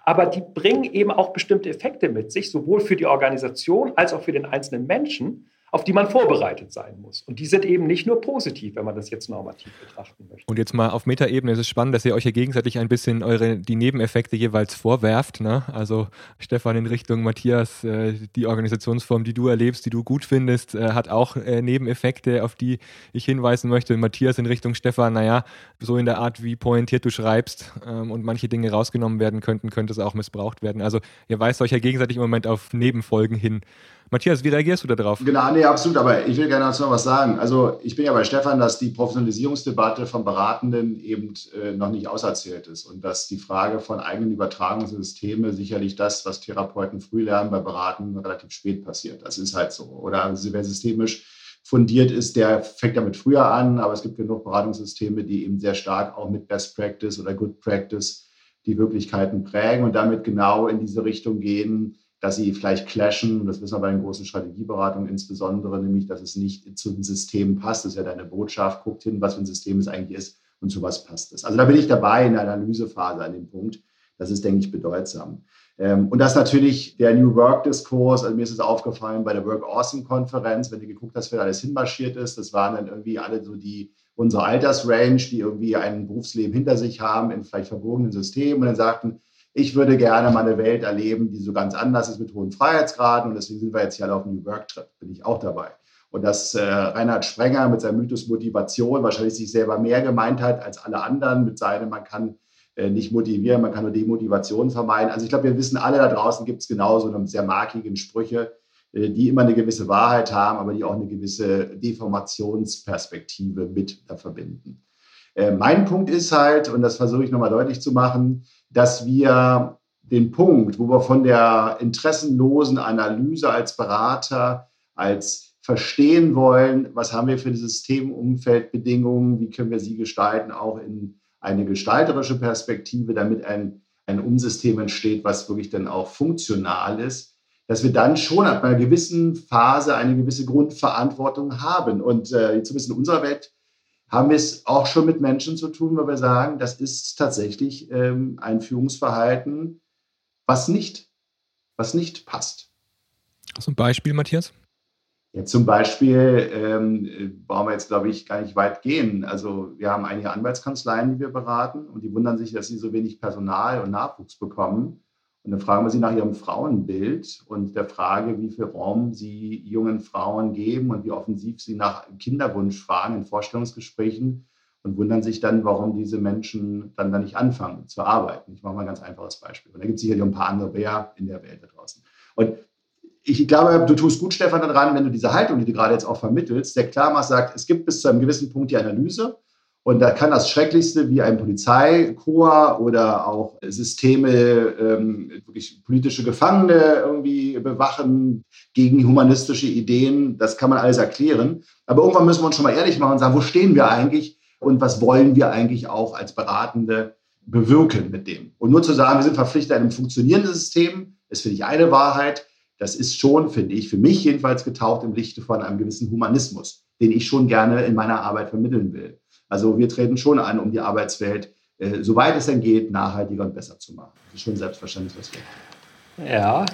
S3: Aber die bringen eben auch bestimmte Effekte mit sich, sowohl für die Organisation als auch für den einzelnen Menschen auf die man vorbereitet sein muss. Und die sind eben nicht nur positiv, wenn man das jetzt normativ betrachten möchte.
S1: Und jetzt mal auf Metaebene ist es spannend, dass ihr euch ja gegenseitig ein bisschen eure die Nebeneffekte jeweils vorwerft. Ne? Also Stefan in Richtung Matthias, äh, die Organisationsform, die du erlebst, die du gut findest, äh, hat auch äh, Nebeneffekte, auf die ich hinweisen möchte. Matthias in Richtung Stefan, naja, so in der Art, wie pointiert du schreibst ähm, und manche Dinge rausgenommen werden könnten, könnte es auch missbraucht werden. Also ihr weist euch ja gegenseitig im Moment auf Nebenfolgen hin. Matthias, wie reagierst du darauf?
S2: Genau, nee, absolut. Aber ich will gerne dazu noch was sagen. Also ich bin ja bei Stefan, dass die Professionalisierungsdebatte von Beratenden eben äh, noch nicht auserzählt ist und dass die Frage von eigenen Übertragungssystemen sicherlich das, was Therapeuten früh lernen, bei Beraten relativ spät passiert. Das ist halt so. Oder also, wer systemisch fundiert ist, der fängt damit früher an, aber es gibt genug Beratungssysteme, die eben sehr stark auch mit Best Practice oder Good Practice die Wirklichkeiten prägen und damit genau in diese Richtung gehen, dass sie vielleicht clashen, das wissen wir bei den großen Strategieberatungen insbesondere, nämlich, dass es nicht zu den Systemen passt. Das ist ja deine Botschaft, guckt hin, was für ein System es eigentlich ist und zu was passt es. Also da bin ich dabei in der Analysephase an dem Punkt. Das ist, denke ich, bedeutsam. Ähm, und das natürlich der New Work-Diskurs, also mir ist es aufgefallen bei der Work Awesome-Konferenz, wenn du geguckt hast, wer alles hinmarschiert ist, das waren dann irgendwie alle so die, unsere Altersrange, die irgendwie ein Berufsleben hinter sich haben in vielleicht verborgenen Systemen und dann sagten, ich würde gerne mal eine Welt erleben, die so ganz anders ist mit hohen Freiheitsgraden. Und deswegen sind wir jetzt hier auf dem New Work Trip, bin ich auch dabei. Und dass äh, Reinhard Sprenger mit seinem Mythos Motivation wahrscheinlich sich selber mehr gemeint hat als alle anderen mit seinem, man kann äh, nicht motivieren, man kann nur Demotivation vermeiden. Also ich glaube, wir wissen alle da draußen gibt es genauso eine sehr markigen Sprüche, äh, die immer eine gewisse Wahrheit haben, aber die auch eine gewisse Deformationsperspektive mit da verbinden. Äh, mein Punkt ist halt, und das versuche ich nochmal deutlich zu machen, dass wir den Punkt, wo wir von der interessenlosen Analyse als Berater, als verstehen wollen, was haben wir für Systemumfeldbedingungen, wie können wir sie gestalten, auch in eine gestalterische Perspektive, damit ein, ein Umsystem entsteht, was wirklich dann auch funktional ist, dass wir dann schon ab einer gewissen Phase eine gewisse Grundverantwortung haben. Und äh, zumindest in unserer Welt haben wir es auch schon mit Menschen zu tun, weil wir sagen, das ist tatsächlich ähm, ein Führungsverhalten, was nicht, was nicht passt.
S1: Hast du ein Beispiel, Matthias?
S2: Ja, zum Beispiel ähm, brauchen wir jetzt, glaube ich, gar nicht weit gehen. Also wir haben einige Anwaltskanzleien, die wir beraten und die wundern sich, dass sie so wenig Personal und Nachwuchs bekommen. Und dann fragen wir sie nach ihrem Frauenbild und der Frage, wie viel Raum sie jungen Frauen geben und wie offensiv sie nach Kinderwunsch fragen in Vorstellungsgesprächen und wundern sich dann, warum diese Menschen dann da nicht anfangen zu arbeiten. Ich mache mal ein ganz einfaches Beispiel. Und da gibt es sicherlich ein paar andere mehr in der Welt da draußen. Und ich glaube, du tust gut, Stefan, daran, wenn du diese Haltung, die du gerade jetzt auch vermittelst, sehr klar machst, sagt, es gibt bis zu einem gewissen Punkt die Analyse. Und da kann das Schrecklichste wie ein Polizeikorps oder auch Systeme, ähm, wirklich politische Gefangene irgendwie bewachen gegen humanistische Ideen, das kann man alles erklären. Aber irgendwann müssen wir uns schon mal ehrlich machen und sagen, wo stehen wir eigentlich und was wollen wir eigentlich auch als Beratende bewirken mit dem. Und nur zu sagen, wir sind verpflichtet einem funktionierenden System, ist für dich eine Wahrheit das ist schon, finde ich, für mich jedenfalls getaucht im Lichte von einem gewissen Humanismus, den ich schon gerne in meiner Arbeit vermitteln will. Also wir treten schon an, um die Arbeitswelt, äh, soweit es denn geht, nachhaltiger und besser zu machen. Das ist schon selbstverständlich, was wir
S3: tun. Ja,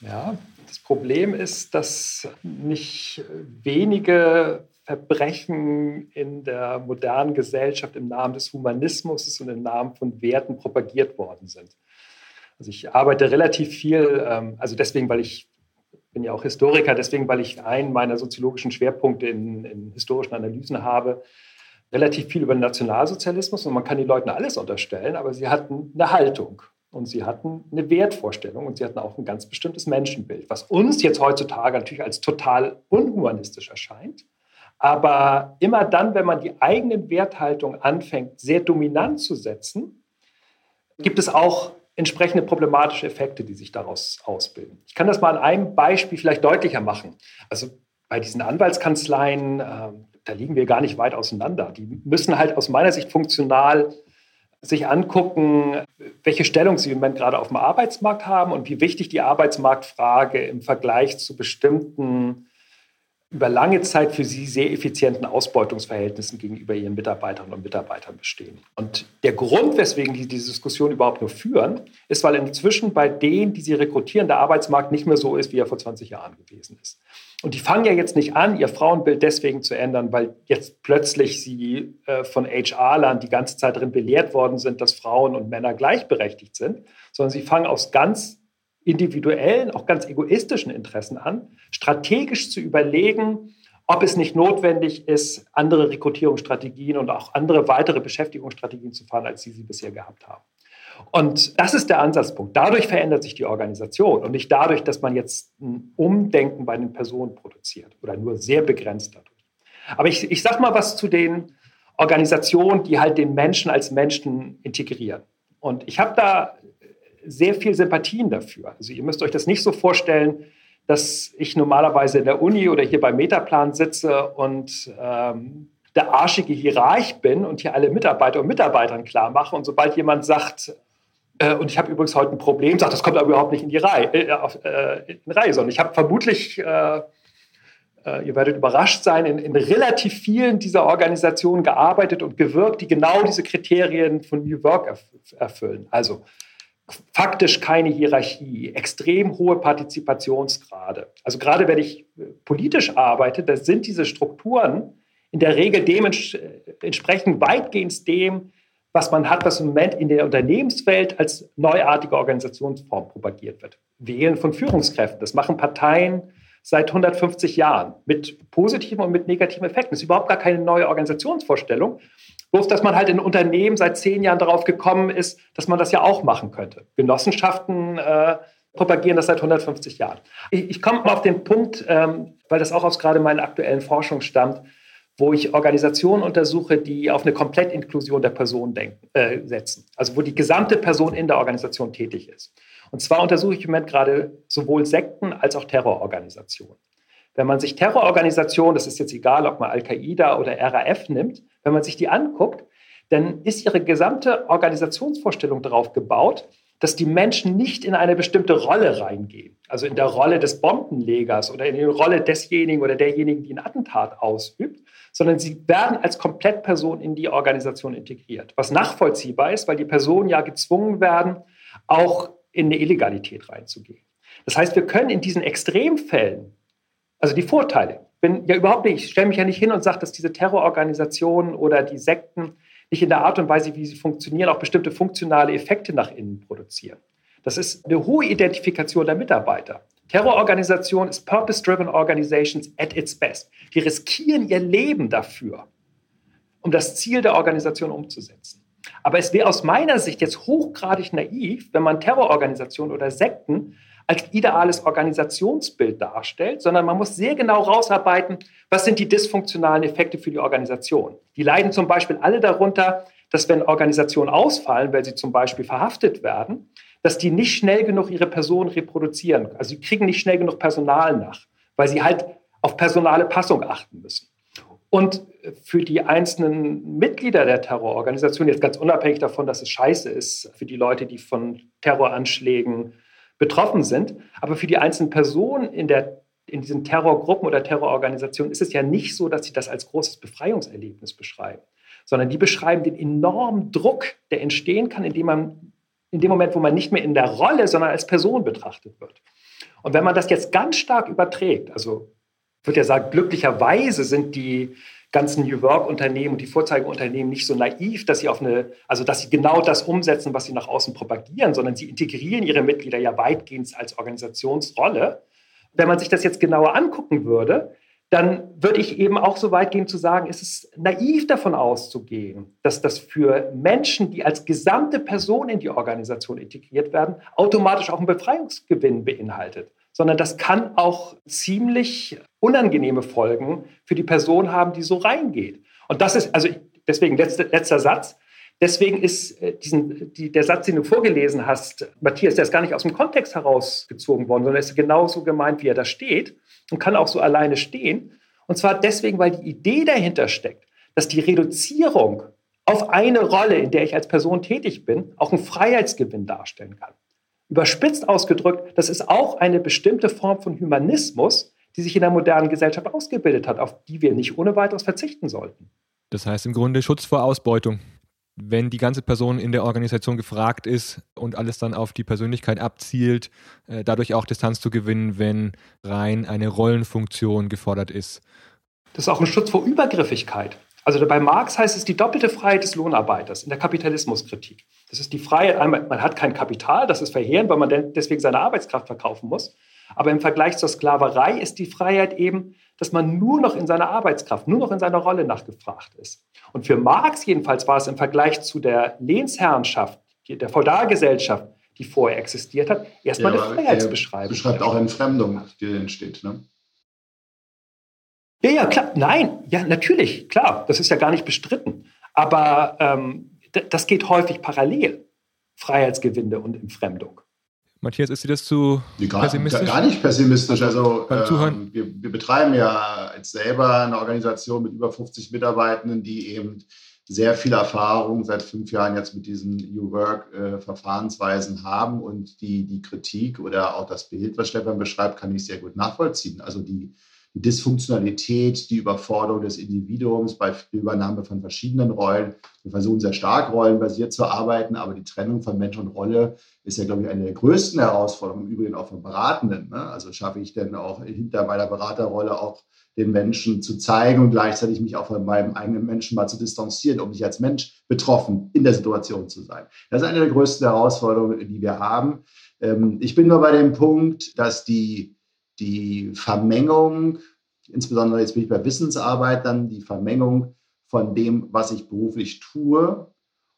S3: ja. Das Problem ist, dass nicht wenige Verbrechen in der modernen Gesellschaft im Namen des Humanismus und im Namen von Werten propagiert worden sind. Also ich arbeite relativ viel, ähm, also deswegen, weil ich bin ja auch Historiker, deswegen, weil ich einen meiner soziologischen Schwerpunkte in, in historischen Analysen habe, relativ viel über Nationalsozialismus und man kann den Leuten alles unterstellen, aber sie hatten eine Haltung und sie hatten eine Wertvorstellung und sie hatten auch ein ganz bestimmtes Menschenbild, was uns jetzt heutzutage natürlich als total unhumanistisch erscheint. Aber immer dann, wenn man die eigenen Werthaltung anfängt, sehr dominant zu setzen, gibt es auch entsprechende problematische Effekte, die sich daraus ausbilden. Ich kann das mal an einem Beispiel vielleicht deutlicher machen. Also bei diesen Anwaltskanzleien, äh, da liegen wir gar nicht weit auseinander. Die müssen halt aus meiner Sicht funktional sich angucken, welche Stellung sie im Moment gerade auf dem Arbeitsmarkt haben und wie wichtig die Arbeitsmarktfrage im Vergleich zu bestimmten über lange Zeit für sie sehr effizienten Ausbeutungsverhältnissen gegenüber ihren Mitarbeiterinnen und Mitarbeitern bestehen. Und der Grund, weswegen die diese Diskussion überhaupt nur führen, ist, weil inzwischen bei denen, die sie rekrutieren, der Arbeitsmarkt nicht mehr so ist, wie er vor 20 Jahren gewesen ist. Und die fangen ja jetzt nicht an, ihr Frauenbild deswegen zu ändern, weil jetzt plötzlich sie äh, von HR-Lern die ganze Zeit darin belehrt worden sind, dass Frauen und Männer gleichberechtigt sind, sondern sie fangen aus ganz individuellen, auch ganz egoistischen Interessen an, strategisch zu überlegen, ob es nicht notwendig ist, andere Rekrutierungsstrategien und auch andere weitere Beschäftigungsstrategien zu fahren, als sie sie bisher gehabt haben. Und das ist der Ansatzpunkt. Dadurch verändert sich die Organisation und nicht dadurch, dass man jetzt ein Umdenken bei den Personen produziert oder nur sehr begrenzt dadurch. Aber ich, ich sage mal was zu den Organisationen, die halt den Menschen als Menschen integrieren. Und ich habe da sehr viel Sympathien dafür. Also ihr müsst euch das nicht so vorstellen, dass ich normalerweise in der Uni oder hier beim Metaplan sitze und ähm, der arschige Hierarch bin und hier alle Mitarbeiter und Mitarbeitern klar mache. Und sobald jemand sagt, äh, und ich habe übrigens heute ein Problem, sagt, das kommt aber überhaupt nicht in die Reihe, äh, auf, äh, in Reihe sondern ich habe vermutlich, äh, äh, ihr werdet überrascht sein, in, in, relativ vielen dieser Organisationen gearbeitet und gewirkt, die genau diese Kriterien von New Work erf erfüllen. Also faktisch keine Hierarchie, extrem hohe Partizipationsgrade. Also gerade wenn ich äh, politisch arbeite, da sind diese Strukturen in der Regel dementsprechend weitgehend dem, was man hat, was im Moment in der Unternehmenswelt als neuartige Organisationsform propagiert wird. Wählen von Führungskräften. Das machen Parteien seit 150 Jahren mit positiven und mit negativen Effekten. Das ist überhaupt gar keine neue Organisationsvorstellung, Bloß, dass man halt in Unternehmen seit zehn Jahren darauf gekommen ist, dass man das ja auch machen könnte. Genossenschaften äh, propagieren das seit 150 Jahren. Ich, ich komme auf den Punkt, ähm, weil das auch aus gerade meiner aktuellen Forschung stammt. Wo ich Organisationen untersuche, die auf eine Komplettinklusion der Person denken, äh, setzen. Also wo die gesamte Person in der Organisation tätig ist. Und zwar untersuche ich im Moment gerade sowohl Sekten als auch Terrororganisationen. Wenn man sich Terrororganisationen, das ist jetzt egal, ob man Al-Qaida oder RAF nimmt, wenn man sich die anguckt, dann ist ihre gesamte Organisationsvorstellung darauf gebaut, dass die Menschen nicht in eine bestimmte Rolle reingehen. Also in der Rolle des Bombenlegers oder in die Rolle desjenigen oder derjenigen, die ein Attentat ausübt, sondern sie werden als Komplettperson in die Organisation integriert. Was nachvollziehbar ist, weil die Personen ja gezwungen werden, auch in eine Illegalität reinzugehen. Das heißt, wir können in diesen Extremfällen, also die Vorteile, bin ja überhaupt nicht, ich stelle mich ja nicht hin und sage, dass diese Terrororganisationen oder die Sekten nicht in der Art und Weise, wie sie funktionieren, auch bestimmte funktionale Effekte nach innen produzieren. Das ist eine hohe Identifikation der Mitarbeiter. Terrororganisation ist Purpose-Driven Organizations at its best. Die riskieren ihr Leben dafür, um das Ziel der Organisation umzusetzen. Aber es wäre aus meiner Sicht jetzt hochgradig naiv, wenn man Terrororganisationen oder Sekten als ideales Organisationsbild darstellt, sondern man muss sehr genau rausarbeiten, was sind die dysfunktionalen Effekte für die Organisation. Die leiden zum Beispiel alle darunter, dass wenn Organisationen ausfallen, weil sie zum Beispiel verhaftet werden, dass die nicht schnell genug ihre Person reproduzieren. Also sie kriegen nicht schnell genug Personal nach, weil sie halt auf personale Passung achten müssen. Und für die einzelnen Mitglieder der Terrororganisation, jetzt ganz unabhängig davon, dass es scheiße ist, für die Leute, die von Terroranschlägen betroffen sind, aber für die einzelnen Personen in, der, in diesen Terrorgruppen oder Terrororganisationen ist es ja nicht so, dass sie das als großes Befreiungserlebnis beschreiben, sondern die beschreiben den enormen Druck, der entstehen kann, indem man in dem Moment, wo man nicht mehr in der Rolle, sondern als Person betrachtet wird. Und wenn man das jetzt ganz stark überträgt, also würde ja sagen, glücklicherweise sind die ganzen New Work-Unternehmen und die Vorzeigeunternehmen nicht so naiv, dass sie auf eine, also dass sie genau das umsetzen, was sie nach außen propagieren, sondern sie integrieren ihre Mitglieder ja weitgehend als Organisationsrolle. Wenn man sich das jetzt genauer angucken würde, dann würde ich eben auch so weit gehen zu sagen, es ist naiv davon auszugehen, dass das für Menschen, die als gesamte Person in die Organisation integriert werden, automatisch auch einen Befreiungsgewinn beinhaltet, sondern das kann auch ziemlich unangenehme Folgen für die Person haben, die so reingeht. Und das ist, also deswegen letzter, letzter Satz, Deswegen ist äh, diesen, die, der Satz, den du vorgelesen hast, Matthias, der ist gar nicht aus dem Kontext herausgezogen worden, sondern ist genauso gemeint, wie er da steht und kann auch so alleine stehen. Und zwar deswegen, weil die Idee dahinter steckt, dass die Reduzierung auf eine Rolle, in der ich als Person tätig bin, auch einen Freiheitsgewinn darstellen kann. Überspitzt ausgedrückt, das ist auch eine bestimmte Form von Humanismus, die sich in der modernen Gesellschaft ausgebildet hat, auf die wir nicht ohne weiteres verzichten sollten.
S1: Das heißt im Grunde Schutz vor Ausbeutung wenn die ganze Person in der Organisation gefragt ist und alles dann auf die Persönlichkeit abzielt, äh, dadurch auch Distanz zu gewinnen, wenn rein eine Rollenfunktion gefordert ist.
S3: Das ist auch ein Schutz vor Übergriffigkeit. Also bei Marx heißt es die doppelte Freiheit des Lohnarbeiters in der Kapitalismuskritik. Das ist die Freiheit, einmal, man hat kein Kapital, das ist verheerend, weil man deswegen seine Arbeitskraft verkaufen muss. Aber im Vergleich zur Sklaverei ist die Freiheit eben, dass man nur noch in seiner Arbeitskraft, nur noch in seiner Rolle nachgefragt ist. Und für Marx jedenfalls war es im Vergleich zu der Lehnsherrenschaft, der Feudalgesellschaft, die vorher existiert hat, erstmal ja, eine Freiheitsbeschreibung.
S2: Beschreibt auch Entfremdung, die entsteht. Ne?
S3: Ja, ja, klar. Nein, ja, natürlich, klar. Das ist ja gar nicht bestritten. Aber ähm, das geht häufig parallel. Freiheitsgewinde und Entfremdung.
S1: Matthias, ist dir das zu
S2: gar, pessimistisch? Gar nicht pessimistisch. Also ähm, wir, wir, betreiben ja jetzt selber eine Organisation mit über 50 Mitarbeitenden, die eben sehr viel Erfahrung seit fünf Jahren jetzt mit diesen New Work-Verfahrensweisen äh, haben und die, die Kritik oder auch das Bild, was Stefan beschreibt, kann ich sehr gut nachvollziehen. Also die, die Dysfunktionalität, die Überforderung des Individuums bei Übernahme von verschiedenen Rollen. Wir versuchen sehr stark rollenbasiert zu arbeiten, aber die Trennung von Mensch und Rolle ist ja, glaube ich, eine der größten Herausforderungen, im Übrigen auch von Beratenden. Ne? Also schaffe ich denn auch hinter meiner Beraterrolle auch den Menschen zu zeigen und gleichzeitig mich auch von meinem eigenen Menschen mal zu distanzieren, um nicht als Mensch betroffen in der Situation zu sein. Das ist eine der größten Herausforderungen, die wir haben. Ähm, ich bin nur bei dem Punkt, dass die die Vermengung, insbesondere jetzt bin ich bei Wissensarbeit, dann die Vermengung von dem, was ich beruflich tue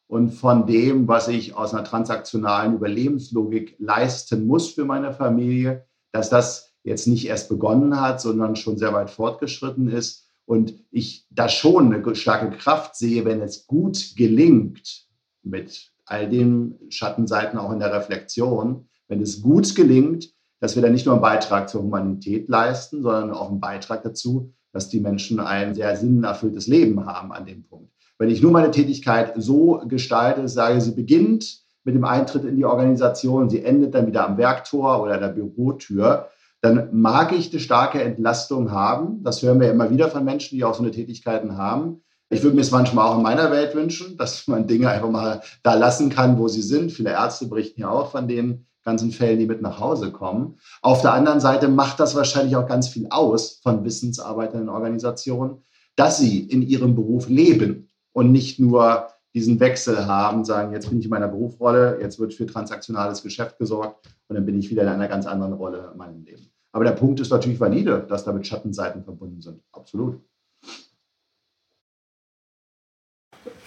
S2: und von dem, was ich aus einer transaktionalen Überlebenslogik leisten muss für meine Familie, dass das jetzt nicht erst begonnen hat, sondern schon sehr weit fortgeschritten ist Und ich da schon eine starke Kraft sehe, wenn es gut gelingt, mit all den Schattenseiten auch in der Reflexion, wenn es gut gelingt, dass wir dann nicht nur einen Beitrag zur Humanität leisten, sondern auch einen Beitrag dazu, dass die Menschen ein sehr sinnerfülltes Leben haben an dem Punkt. Wenn ich nur meine Tätigkeit so gestalte, sage, sie beginnt mit dem Eintritt in die Organisation, sie endet dann wieder am Werktor oder der Bürotür, dann mag ich eine starke Entlastung haben. Das hören wir immer wieder von Menschen, die auch so eine Tätigkeiten haben. Ich würde mir es manchmal auch in meiner Welt wünschen, dass man Dinge einfach mal da lassen kann, wo sie sind. Viele Ärzte berichten ja auch von den ganzen Fällen, die mit nach Hause kommen. Auf der anderen Seite macht das wahrscheinlich auch ganz viel aus von Wissensarbeitern in Organisationen, dass sie in ihrem Beruf leben und nicht nur diesen Wechsel haben, sagen, jetzt bin ich in meiner Berufsrolle, jetzt wird für transaktionales Geschäft gesorgt und dann bin ich wieder in einer ganz anderen Rolle in meinem Leben. Aber der Punkt ist natürlich valide, dass damit Schattenseiten verbunden sind. Absolut.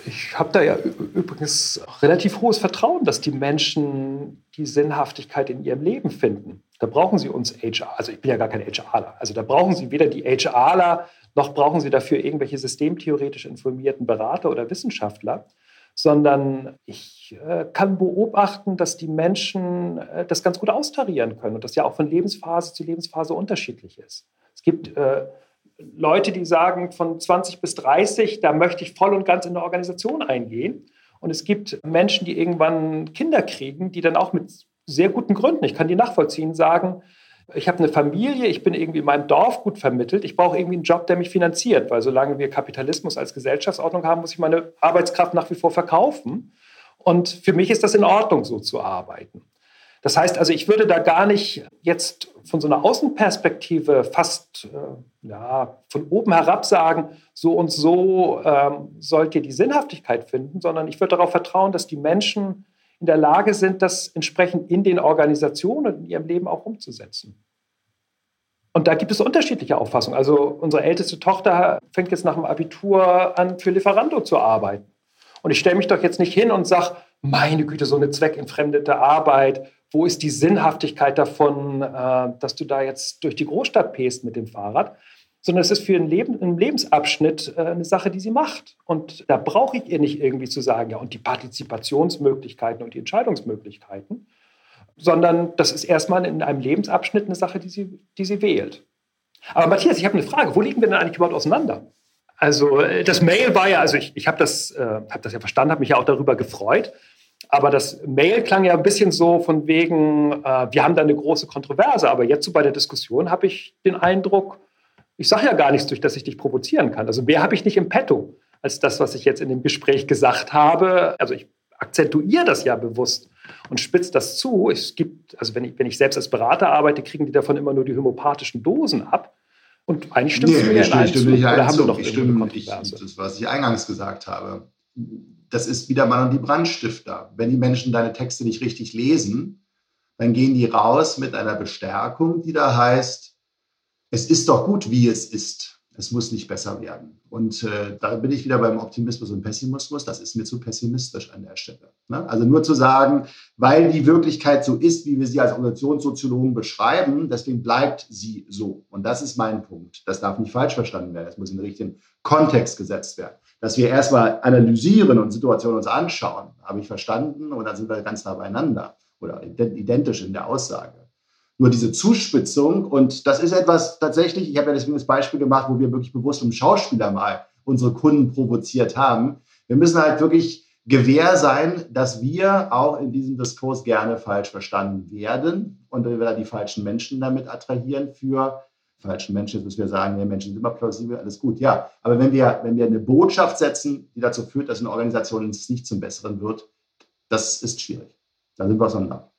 S3: Ich habe da ja übrigens relativ hohes Vertrauen, dass die Menschen die Sinnhaftigkeit in ihrem Leben finden. Da brauchen sie uns HR, also ich bin ja gar kein HRler, also da brauchen sie weder die HRler, noch brauchen sie dafür irgendwelche systemtheoretisch informierten Berater oder Wissenschaftler, sondern ich äh, kann beobachten, dass die Menschen äh, das ganz gut austarieren können und das ja auch von Lebensphase zu Lebensphase unterschiedlich ist. Es gibt äh, Leute, die sagen, von 20 bis 30, da möchte ich voll und ganz in eine Organisation eingehen. Und es gibt Menschen, die irgendwann Kinder kriegen, die dann auch mit sehr guten Gründen, ich kann die nachvollziehen, sagen, ich habe eine Familie, ich bin irgendwie in meinem Dorf gut vermittelt, ich brauche irgendwie einen Job, der mich finanziert, weil solange wir Kapitalismus als Gesellschaftsordnung haben, muss ich meine Arbeitskraft nach wie vor verkaufen. Und für mich ist das in Ordnung, so zu arbeiten. Das heißt also, ich würde da gar nicht jetzt von so einer Außenperspektive fast äh, ja, von oben herab sagen, so und so ähm, sollt ihr die Sinnhaftigkeit finden, sondern ich würde darauf vertrauen, dass die Menschen in der Lage sind, das entsprechend in den Organisationen und in ihrem Leben auch umzusetzen. Und da gibt es unterschiedliche Auffassungen. Also unsere älteste Tochter fängt jetzt nach dem Abitur an, für Lieferando zu arbeiten. Und ich stelle mich doch jetzt nicht hin und sage, meine Güte, so eine zweckentfremdete Arbeit, wo ist die Sinnhaftigkeit davon, äh, dass du da jetzt durch die Großstadt pest mit dem Fahrrad? Sondern es ist für einen, Leben, einen Lebensabschnitt äh, eine Sache, die sie macht. Und da brauche ich ihr nicht irgendwie zu sagen, ja, und die Partizipationsmöglichkeiten und die Entscheidungsmöglichkeiten, sondern das ist erstmal in einem Lebensabschnitt eine Sache, die sie, die sie wählt. Aber Matthias, ich habe eine Frage. Wo liegen wir denn eigentlich überhaupt auseinander? Also äh, das Mail war ja, also ich, ich habe das, äh, hab das ja verstanden, habe mich ja auch darüber gefreut. Aber das Mail klang ja ein bisschen so von wegen, äh, wir haben da eine große Kontroverse. Aber jetzt so bei der Diskussion habe ich den Eindruck, ich sage ja gar nichts, durch das ich dich provozieren kann. Also mehr habe ich nicht im Petto als das, was ich jetzt in dem Gespräch gesagt habe. Also ich akzentuiere das ja bewusst und spitze das zu. Es gibt, also wenn ich, wenn ich selbst als Berater arbeite, kriegen die davon immer nur die homöopathischen Dosen ab. Und eigentlich stimmt es
S2: nee, mir in Stimme nicht Oder haben wir noch ich stimme, ich, Das, was ich eingangs gesagt habe das ist wieder mal die Brandstifter. Wenn die Menschen deine Texte nicht richtig lesen, dann gehen die raus mit einer Bestärkung, die da heißt, es ist doch gut, wie es ist. Es muss nicht besser werden. Und äh, da bin ich wieder beim Optimismus und Pessimismus. Das ist mir zu pessimistisch an der Stelle. Ne? Also nur zu sagen, weil die Wirklichkeit so ist, wie wir sie als Organisationssoziologen beschreiben, deswegen bleibt sie so. Und das ist mein Punkt. Das darf nicht falsch verstanden werden. Es muss in den richtigen Kontext gesetzt werden dass wir erstmal analysieren und Situationen uns anschauen, habe ich verstanden, und dann sind wir ganz nah beieinander oder identisch in der Aussage. Nur diese Zuspitzung, und das ist etwas tatsächlich, ich habe ja deswegen das Beispiel gemacht, wo wir wirklich bewusst um Schauspieler mal unsere Kunden provoziert haben. Wir müssen halt wirklich gewähr sein, dass wir auch in diesem Diskurs gerne falsch verstanden werden und wir da die falschen Menschen damit attrahieren für falschen Menschen. Müssen wir sagen, ja, Menschen sind immer plausibel, alles gut. Ja, aber wenn wir, wenn wir eine Botschaft setzen, die dazu führt, dass eine Organisation es nicht zum Besseren wird, das ist schwierig. Da sind wir auseinander.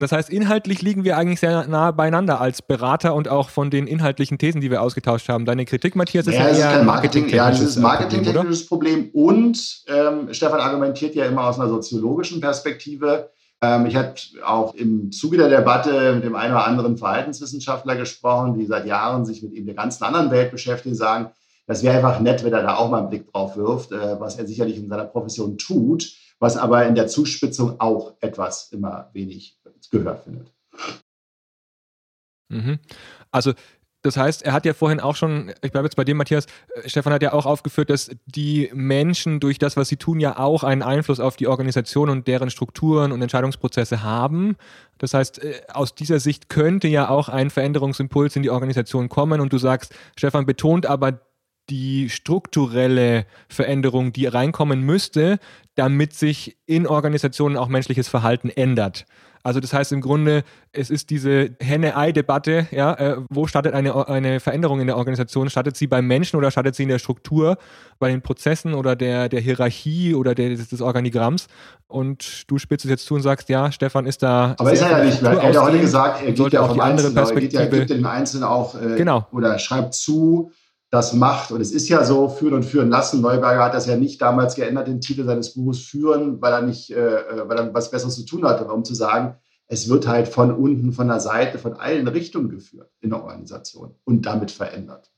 S1: Das heißt, inhaltlich liegen wir eigentlich sehr nah beieinander als Berater und auch von den inhaltlichen Thesen, die wir ausgetauscht haben. Deine Kritik, Matthias, ist ja, ja eher
S2: ein Marketing, ja, das ist marketingtechnisches Problem, Problem. Und ähm, Stefan argumentiert ja immer aus einer soziologischen Perspektive. Ähm, ich habe auch im Zuge der Debatte mit dem einen oder anderen Verhaltenswissenschaftler gesprochen, die seit Jahren sich mit eben der ganzen anderen Welt beschäftigen, sagen, das wäre einfach nett, wenn er da auch mal einen Blick drauf wirft, äh, was er sicherlich in seiner Profession tut, was aber in der Zuspitzung auch etwas immer wenig Gehör findet.
S1: Mhm. Also Das heißt, er hat ja vorhin auch schon, ich bleibe jetzt bei dir, Matthias, äh, Stefan hat ja auch aufgeführt, dass die Menschen durch das, was sie tun, ja auch einen Einfluss auf die Organisation und deren Strukturen und Entscheidungsprozesse haben. Das heißt, äh, aus dieser Sicht könnte ja auch ein Veränderungsimpuls in die Organisation kommen und du sagst, Stefan betont aber die strukturelle Veränderung, die reinkommen müsste, damit sich in Organisationen auch menschliches Verhalten ändert. Also das heißt im Grunde, es ist diese Henne-Ei-Debatte, ja, äh, wo startet eine, eine Veränderung in der Organisation? Startet sie beim Menschen oder startet sie in der Struktur, bei den Prozessen oder der, der Hierarchie oder der, des, des Organigramms? Und du spitzt es jetzt zu und sagst, ja, Stefan ist da.
S2: Aber ist er ja nicht, er hat ja heute gesagt, er gibt ja auch die andere Perspektive. Er gibt ja den Einzelnen auch äh,
S1: genau.
S2: oder schreibt zu, das macht. Und es ist ja so, führen und führen lassen. Neuberger hat das ja nicht damals geändert, den Titel seines Buches führen, weil er nicht, äh, äh, weil er was Besseres zu tun hatte, um zu sagen, es wird halt von unten, von der Seite, von allen Richtungen geführt in der Organisation und damit verändert.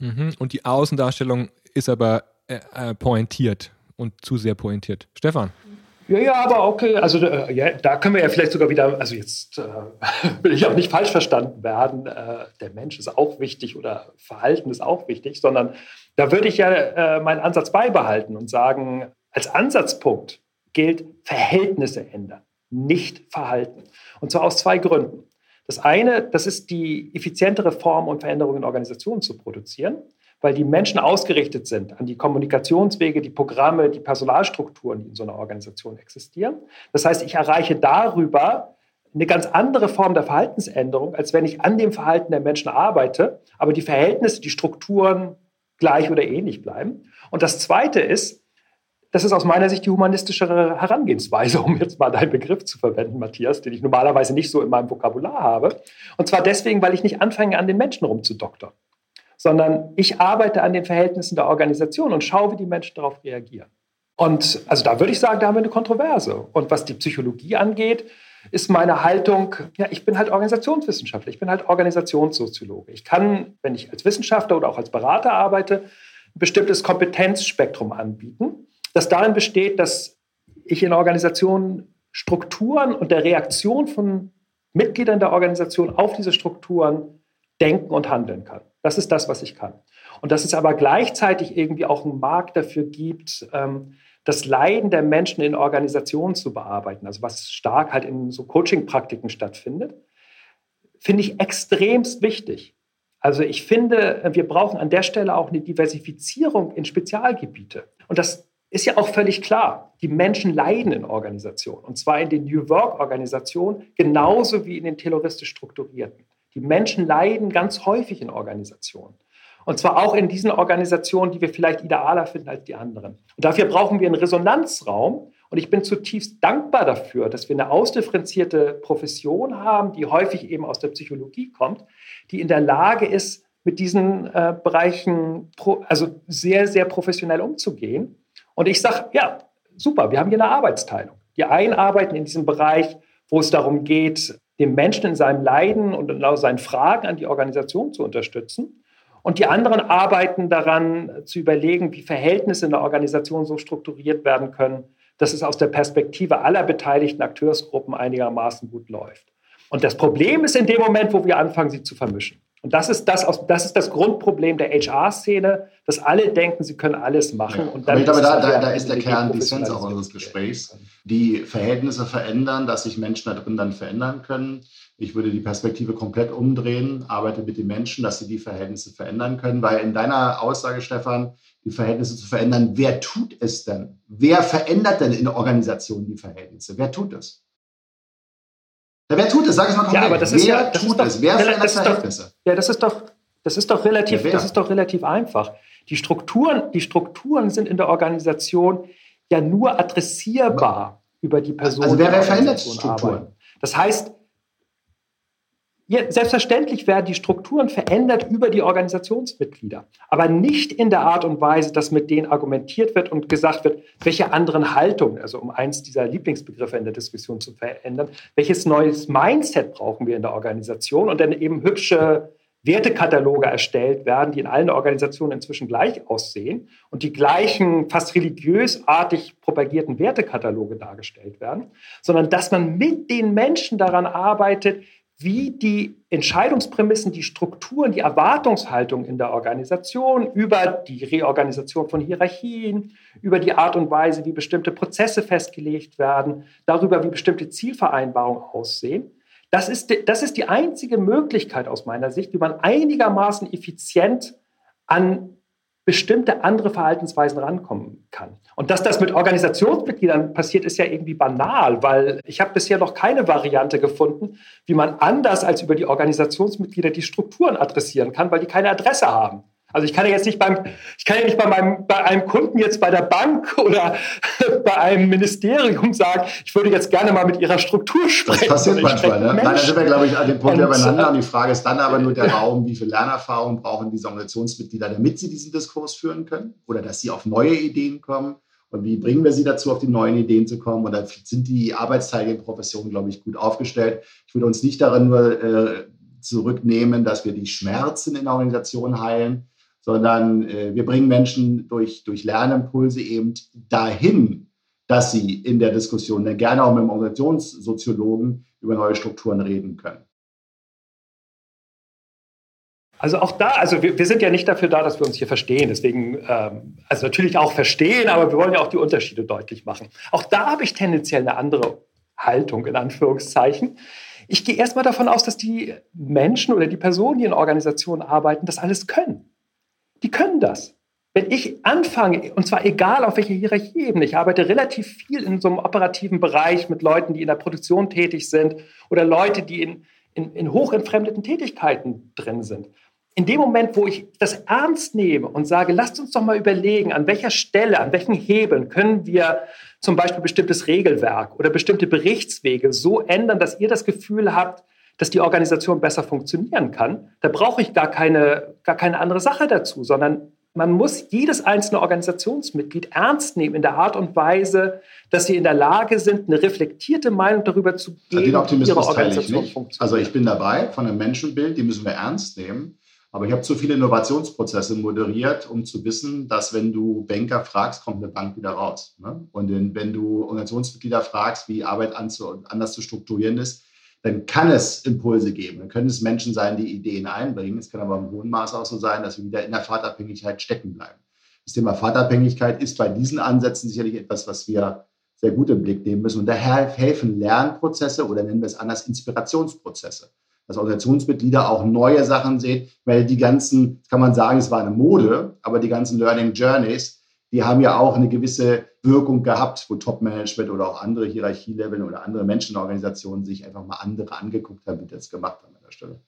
S1: Mhm. Und die Außendarstellung ist aber äh, äh pointiert und zu sehr pointiert. Stefan?
S3: Ja, ja, aber okay. Also äh, ja, da können wir ja vielleicht sogar wieder, also jetzt äh, will ich auch nicht falsch verstanden werden, äh, der Mensch ist auch wichtig oder Verhalten ist auch wichtig, sondern da würde ich ja äh, meinen Ansatz beibehalten und sagen, als Ansatzpunkt gilt Verhältnisse ändern, nicht Verhalten. Und zwar aus zwei Gründen. Das eine, das ist die effizientere Form und Veränderung in Organisationen zu produzieren weil die Menschen ausgerichtet sind an die Kommunikationswege, die Programme, die Personalstrukturen, die in so einer Organisation existieren. Das heißt, ich erreiche darüber eine ganz andere Form der Verhaltensänderung, als wenn ich an dem Verhalten der Menschen arbeite, aber die Verhältnisse, die Strukturen gleich oder ähnlich bleiben. Und das Zweite ist, das ist aus meiner Sicht die humanistischere Herangehensweise, um jetzt mal deinen Begriff zu verwenden, Matthias, den ich normalerweise nicht so in meinem Vokabular habe. Und zwar deswegen, weil ich nicht anfange, an den Menschen rumzudoktern sondern ich arbeite an den Verhältnissen der Organisation und schaue, wie die Menschen darauf reagieren. Und also da würde ich sagen, da haben wir eine Kontroverse. Und was die Psychologie angeht, ist meine Haltung, ja, ich bin halt Organisationswissenschaftler, ich bin halt Organisationssoziologe. Ich kann, wenn ich als Wissenschaftler oder auch als Berater arbeite, ein bestimmtes Kompetenzspektrum anbieten, das darin besteht, dass ich in Organisationen Strukturen und der Reaktion von Mitgliedern der Organisation auf diese Strukturen denken und handeln kann. Das ist das, was ich kann. Und dass es aber gleichzeitig irgendwie auch einen Markt dafür gibt, ähm, das Leiden der Menschen in Organisationen zu bearbeiten, also was stark halt in so Coaching-Praktiken stattfindet, finde ich extremst wichtig. Also ich finde, wir brauchen an der Stelle auch eine Diversifizierung in Spezialgebiete. Und das ist ja auch völlig klar. Die Menschen leiden in Organisationen. Und zwar in den New Work-Organisationen genauso wie in den terroristisch strukturierten. Die Menschen leiden ganz häufig in Organisationen. Und zwar auch in diesen Organisationen, die wir vielleicht idealer finden als die anderen. Und dafür brauchen wir einen Resonanzraum. Und ich bin zutiefst dankbar dafür, dass wir eine ausdifferenzierte Profession haben, die häufig eben aus der Psychologie kommt, die in der Lage ist, mit diesen äh, Bereichen pro, also sehr, sehr professionell umzugehen. Und ich sage, ja, super, wir haben hier eine Arbeitsteilung. Die einen arbeiten in diesem Bereich, wo es darum geht, den Menschen in seinem Leiden und in seinen Fragen an die Organisation zu unterstützen. Und die anderen arbeiten daran, zu überlegen, wie Verhältnisse in der Organisation so strukturiert werden können, dass es aus der Perspektive aller beteiligten Akteursgruppen einigermaßen gut läuft. Und das Problem ist in dem Moment, wo wir anfangen, sie zu vermischen. Und das ist das, das, ist das Grundproblem der HR-Szene, dass alle denken, sie können alles machen.
S2: Ja.
S3: Und
S2: dann Aber ich glaube, da, da, da ist der Kern, die Essenz auch unseres Gesprächs. Die Verhältnisse verändern, dass sich Menschen da drin dann verändern können. Ich würde die Perspektive komplett umdrehen, arbeite mit den Menschen, dass sie die Verhältnisse verändern können. Weil in deiner Aussage, Stefan, die Verhältnisse zu verändern, wer tut es denn? Wer verändert denn in Organisationen die Verhältnisse? Wer tut es? Ja, wer tut es? Sag es mal konkret.
S3: Ja, aber das
S2: wer
S3: ist ja, das
S2: tut
S3: ist doch,
S2: es? Wer verändert das Verhältnisse?
S3: Ja, das ist doch, das ist doch relativ, ja, das ist doch relativ einfach. Die Strukturen, die Strukturen sind in der Organisation ja nur adressierbar über die Person.
S2: Also wer, wer verändert Strukturen?
S3: Arbeiten. Das heißt, ja, selbstverständlich werden die Strukturen verändert über die Organisationsmitglieder, aber nicht in der Art und Weise, dass mit denen argumentiert wird und gesagt wird, welche anderen Haltungen, also um eins dieser Lieblingsbegriffe in der Diskussion zu verändern, welches neues Mindset brauchen wir in der Organisation? Und dann eben hübsche Wertekataloge erstellt werden, die in allen Organisationen inzwischen gleich aussehen und die gleichen fast religiösartig propagierten Wertekataloge dargestellt werden, sondern dass man mit den Menschen daran arbeitet, wie die Entscheidungsprämissen, die Strukturen, die Erwartungshaltung in der Organisation über die Reorganisation von Hierarchien, über die Art und Weise, wie bestimmte Prozesse festgelegt werden, darüber, wie bestimmte Zielvereinbarungen aussehen. Das ist, das ist die einzige Möglichkeit aus meiner Sicht, wie man einigermaßen effizient an bestimmte andere Verhaltensweisen rankommen kann. Und dass das mit Organisationsmitgliedern passiert, ist ja irgendwie banal, weil ich habe bisher noch keine Variante gefunden, wie man anders als über die Organisationsmitglieder die Strukturen adressieren kann, weil die keine Adresse haben. Also ich kann ja jetzt nicht beim, ich kann ja nicht bei meinem, bei einem Kunden jetzt bei der Bank oder bei einem Ministerium sagen, ich würde jetzt gerne mal mit ihrer Struktur sprechen.
S2: Das passiert manchmal, ne? Nein, da sind wir, glaube ich, an dem Punkt beieinander. Und die Frage ist dann aber nur der Raum, wie viel Lernerfahrung brauchen diese Organisationsmitglieder, damit sie diesen Diskurs führen können oder dass sie auf neue Ideen kommen. Und wie bringen wir sie dazu, auf die neuen Ideen zu kommen? Und da sind die arbeitsteiligen Professionen, glaube ich, gut aufgestellt. Ich würde uns nicht darin nur äh, zurücknehmen, dass wir die Schmerzen in der Organisation heilen, sondern äh, wir bringen Menschen durch, durch Lernimpulse eben dahin, dass sie in der Diskussion dann gerne auch mit dem Organisationssoziologen über neue Strukturen reden können.
S3: Also auch da, also wir, wir, sind ja nicht dafür da, dass wir uns hier verstehen. Deswegen, ähm, also natürlich auch verstehen, aber wir wollen ja auch die Unterschiede deutlich machen. Auch da habe ich tendenziell eine andere Haltung, in Anführungszeichen. Ich gehe erstmal davon aus, dass die Menschen oder die Personen, die in Organisationen arbeiten, das alles können die können das. Wenn ich anfange, und zwar egal auf welcher Hierarchieebene, ich arbeite relativ viel in so einem operativen Bereich mit Leuten, die in der Produktion tätig sind oder Leute, die in, in, in hochentfremdeten Tätigkeiten drin sind. In dem Moment, wo ich das ernst nehme und sage, lasst uns doch mal überlegen, an welcher Stelle, an welchen Hebeln können wir zum Beispiel bestimmtes Regelwerk oder bestimmte Berichtswege so ändern, dass ihr das Gefühl habt, dass die Organisation besser funktionieren kann, da brauche ich gar keine, gar keine andere Sache dazu, sondern man muss jedes einzelne Organisationsmitglied ernst nehmen in der Art und Weise, dass sie in der Lage sind, eine reflektierte Meinung darüber zu geben,
S2: Den Optimismus wie ihre Organisation ich funktioniert. Also ich bin dabei von einem Menschenbild, die müssen wir ernst nehmen. Aber ich habe zu viele Innovationsprozesse moderiert, um zu wissen, dass wenn du Banker fragst, kommt eine Bank wieder raus. Ne? Und wenn du Organisationsmitglieder fragst, wie Arbeit anders zu strukturieren ist, dann kann es Impulse geben. Dann können es Menschen sein, die Ideen einbringen. Es kann aber im hohen Maß auch so sein, dass wir wieder in der Vaterabhängigkeit stecken bleiben. Das Thema Vaterabhängigkeit ist bei diesen Ansätzen sicherlich etwas, was wir sehr gut im Blick nehmen müssen. Und daher helfen Lernprozesse oder nennen wir es anders Inspirationsprozesse. Dass Organisationsmitglieder auch neue Sachen sehen, weil die ganzen, kann man sagen, es war eine Mode, aber die ganzen Learning Journeys, die haben ja auch eine gewisse Wirkung gehabt, wo Top-Management oder auch andere Hierarchieleveln oder andere Menschenorganisationen sich einfach mal andere angeguckt haben, die das gemacht haben an der Stelle.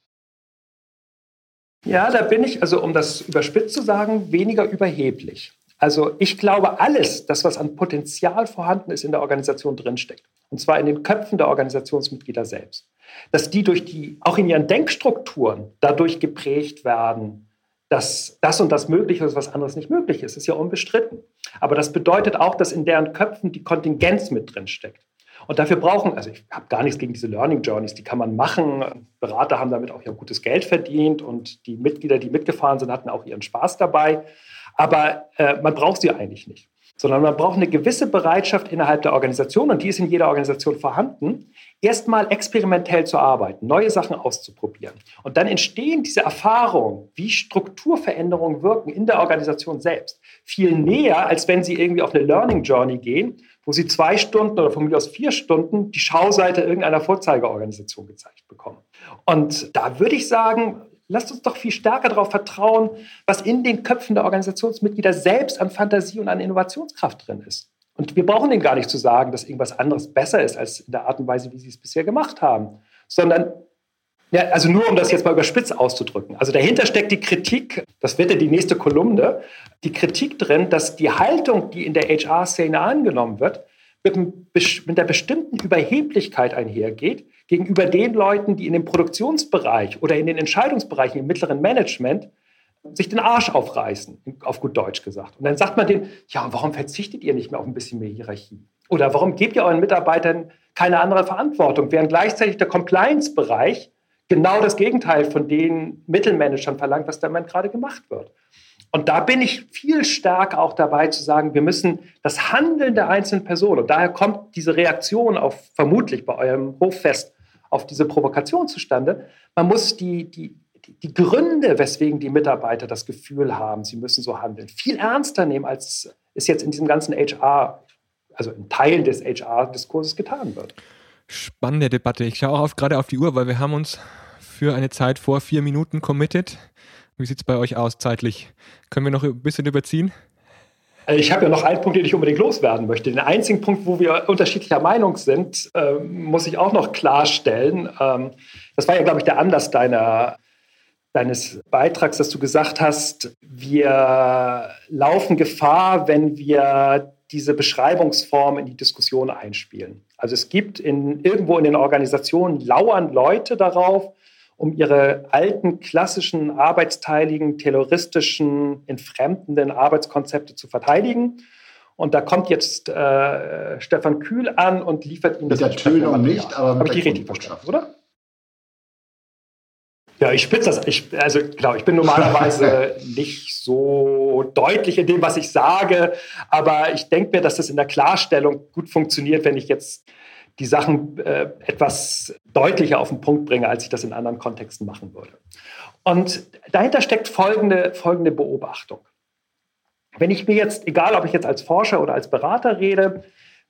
S3: Ja, da bin ich, also um das überspitzt zu sagen, weniger überheblich. Also ich glaube, alles, das, was an Potenzial vorhanden ist, in der Organisation drinsteckt. Und zwar in den Köpfen der Organisationsmitglieder selbst. Dass die durch die, auch in ihren Denkstrukturen dadurch geprägt werden, dass das und das möglich ist, was anderes nicht möglich ist, ist ja unbestritten. Aber das bedeutet auch, dass in deren Köpfen die Kontingenz mit drin steckt. Und dafür brauchen, also ich habe gar nichts gegen diese Learning Journeys, die kann man machen. Berater haben damit auch ja gutes Geld verdient und die Mitglieder, die mitgefahren sind, hatten auch ihren Spaß dabei. Aber äh, man braucht sie eigentlich nicht sondern man braucht eine gewisse Bereitschaft innerhalb der Organisation, und die ist in jeder Organisation vorhanden, erstmal experimentell zu arbeiten, neue Sachen auszuprobieren. Und dann entstehen diese Erfahrungen, wie Strukturveränderungen wirken in der Organisation selbst, viel näher, als wenn Sie irgendwie auf eine Learning Journey gehen, wo Sie zwei Stunden oder von mir aus vier Stunden die Schauseite irgendeiner Vorzeigeorganisation gezeigt bekommen. Und da würde ich sagen, Lasst uns doch viel stärker darauf vertrauen, was in den Köpfen der Organisationsmitglieder selbst an Fantasie und an Innovationskraft drin ist. Und wir brauchen ihnen gar nicht zu sagen, dass irgendwas anderes besser ist als in der Art und Weise, wie sie es bisher gemacht haben, sondern ja, also nur um das jetzt mal überspitzt auszudrücken. Also dahinter steckt die Kritik, das wird ja die nächste Kolumne, die Kritik drin, dass die Haltung, die in der HR-Szene angenommen wird, mit, mit einer bestimmten Überheblichkeit einhergeht, gegenüber den Leuten, die in dem Produktionsbereich oder in den Entscheidungsbereichen im mittleren Management sich den Arsch aufreißen, auf gut Deutsch gesagt. Und dann sagt man denen, ja, warum verzichtet ihr nicht mehr auf ein bisschen mehr Hierarchie? Oder warum gebt ihr euren Mitarbeitern keine andere Verantwortung, während gleichzeitig der Compliance-Bereich genau das Gegenteil von den Mittelmanagern verlangt, was da gerade gemacht wird. Und da bin ich viel stärker auch dabei zu sagen, wir müssen das Handeln der einzelnen Personen, und daher kommt diese Reaktion auf vermutlich bei eurem Hoffest auf diese Provokation zustande. Man muss die, die, die Gründe, weswegen die Mitarbeiter das Gefühl haben, sie müssen so handeln, viel ernster nehmen, als es jetzt in diesem ganzen HR, also in Teilen des HR-Diskurses getan wird.
S1: Spannende Debatte. Ich schaue auch auf, gerade auf die Uhr, weil wir haben uns für eine Zeit vor vier Minuten committed. Wie sieht es bei euch aus zeitlich? Können wir noch ein bisschen überziehen?
S3: Äh, ich habe ja noch einen Punkt, den ich unbedingt loswerden möchte. Den einzigen Punkt, wo wir unterschiedlicher Meinung sind, äh, muss ich auch noch klarstellen. Ähm, das war ja, glaube ich, der Anlass deiner, deines Beitrags, dass du gesagt hast, wir laufen Gefahr, wenn wir diese Beschreibungsform in die Diskussion einspielen. Also es gibt in, irgendwo in den Organisationen lauern Leute darauf, um ihre alten, klassischen, arbeitsteiligen, terroristischen, entfremdenden Arbeitskonzepte zu verteidigen. Und da kommt jetzt äh, Stefan Kühl an und liefert
S2: Ihnen das. Mit der noch nicht, aber
S3: Habe ich die richtig verstanden, oder? Ja, ich spitze das. Ich, also genau, ich bin normalerweise nicht so deutlich in dem, was ich sage, aber ich denke mir, dass das in der Klarstellung gut funktioniert, wenn ich jetzt die Sachen äh, etwas deutlicher auf den Punkt bringe, als ich das in anderen Kontexten machen würde. Und dahinter steckt folgende, folgende Beobachtung. Wenn ich mir jetzt, egal ob ich jetzt als Forscher oder als Berater rede,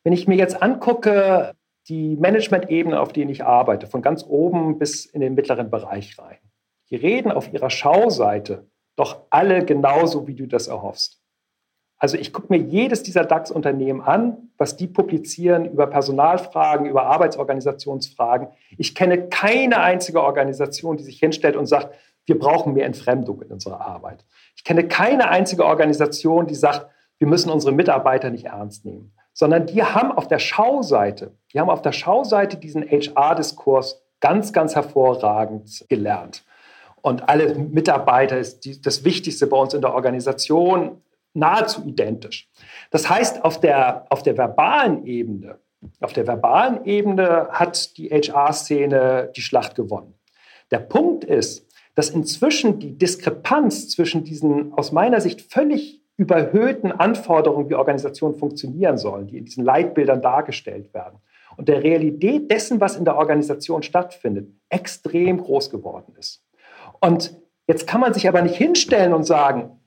S3: wenn ich mir jetzt angucke, die Management-Ebene, auf denen ich arbeite, von ganz oben bis in den mittleren Bereich rein, die reden auf ihrer Schauseite doch alle genauso, wie du das erhoffst. Also ich gucke mir jedes dieser DAX-Unternehmen an, was die publizieren über Personalfragen, über Arbeitsorganisationsfragen. Ich kenne keine einzige Organisation, die sich hinstellt und sagt, wir brauchen mehr Entfremdung in unserer Arbeit. Ich kenne keine einzige Organisation, die sagt, wir müssen unsere Mitarbeiter nicht ernst nehmen, sondern die haben auf der Schauseite, die haben auf der Schauseite diesen HR-Diskurs ganz, ganz hervorragend gelernt. Und alle Mitarbeiter ist die, das Wichtigste bei uns in der Organisation nahezu identisch. Das heißt, auf der, auf der verbalen Ebene, auf der verbalen Ebene hat die HR-Szene die Schlacht gewonnen. Der Punkt ist, dass inzwischen die Diskrepanz zwischen diesen aus meiner Sicht völlig überhöhten Anforderungen, wie Organisationen funktionieren sollen, die in diesen Leitbildern dargestellt werden, und der Realität dessen, was in der Organisation stattfindet, extrem groß geworden ist. Und jetzt kann man sich aber nicht hinstellen und sagen,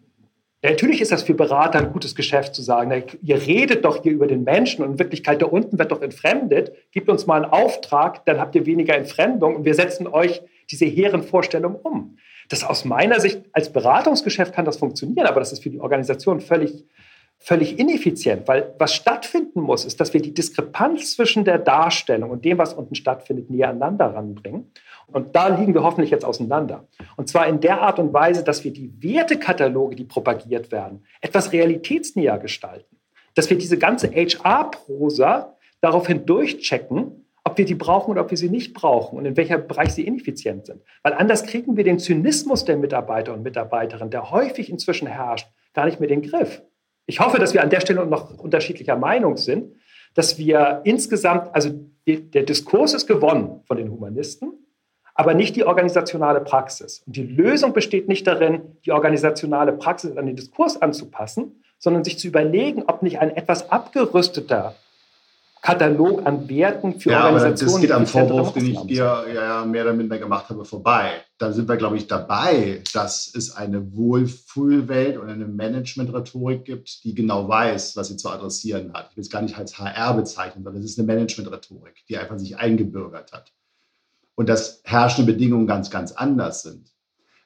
S3: Natürlich ist das für Berater ein gutes Geschäft zu sagen, ihr redet doch hier über den Menschen und in Wirklichkeit da unten wird doch entfremdet. Gebt uns mal einen Auftrag, dann habt ihr weniger Entfremdung und wir setzen euch diese hehren Vorstellungen um. Das aus meiner Sicht als Beratungsgeschäft kann das funktionieren, aber das ist für die Organisation völlig, völlig ineffizient, weil was stattfinden muss, ist, dass wir die Diskrepanz zwischen der Darstellung und dem, was unten stattfindet, näher aneinander ranbringen. Und da liegen wir hoffentlich jetzt auseinander. Und zwar in der Art und Weise, dass wir die Wertekataloge, die propagiert werden, etwas realitätsnäher gestalten. Dass wir diese ganze HR-Prosa daraufhin durchchecken, ob wir die brauchen oder ob wir sie nicht brauchen und in welcher Bereich sie ineffizient sind. Weil anders kriegen wir den Zynismus der Mitarbeiter und Mitarbeiterinnen, der häufig inzwischen herrscht, gar nicht mehr den Griff. Ich hoffe, dass wir an der Stelle noch unterschiedlicher Meinung sind, dass wir insgesamt, also der Diskurs ist gewonnen von den Humanisten, aber nicht die organisationale Praxis. Und die Lösung besteht nicht darin, die organisationale Praxis an den Diskurs anzupassen, sondern sich zu überlegen, ob nicht ein etwas abgerüsteter Katalog an Werten für
S2: ja,
S3: Organisationen.
S2: Aber das geht am Vorwurf, den ich dir ja mehr oder minder gemacht habe, vorbei. Da sind wir, glaube ich, dabei, dass es eine Wohlfühlwelt und eine Management-Rhetorik gibt, die genau weiß, was sie zu adressieren hat. Ich will es gar nicht als HR bezeichnen, sondern es ist eine Management-Rhetorik, die einfach sich eingebürgert hat und dass herrschende Bedingungen ganz, ganz anders sind.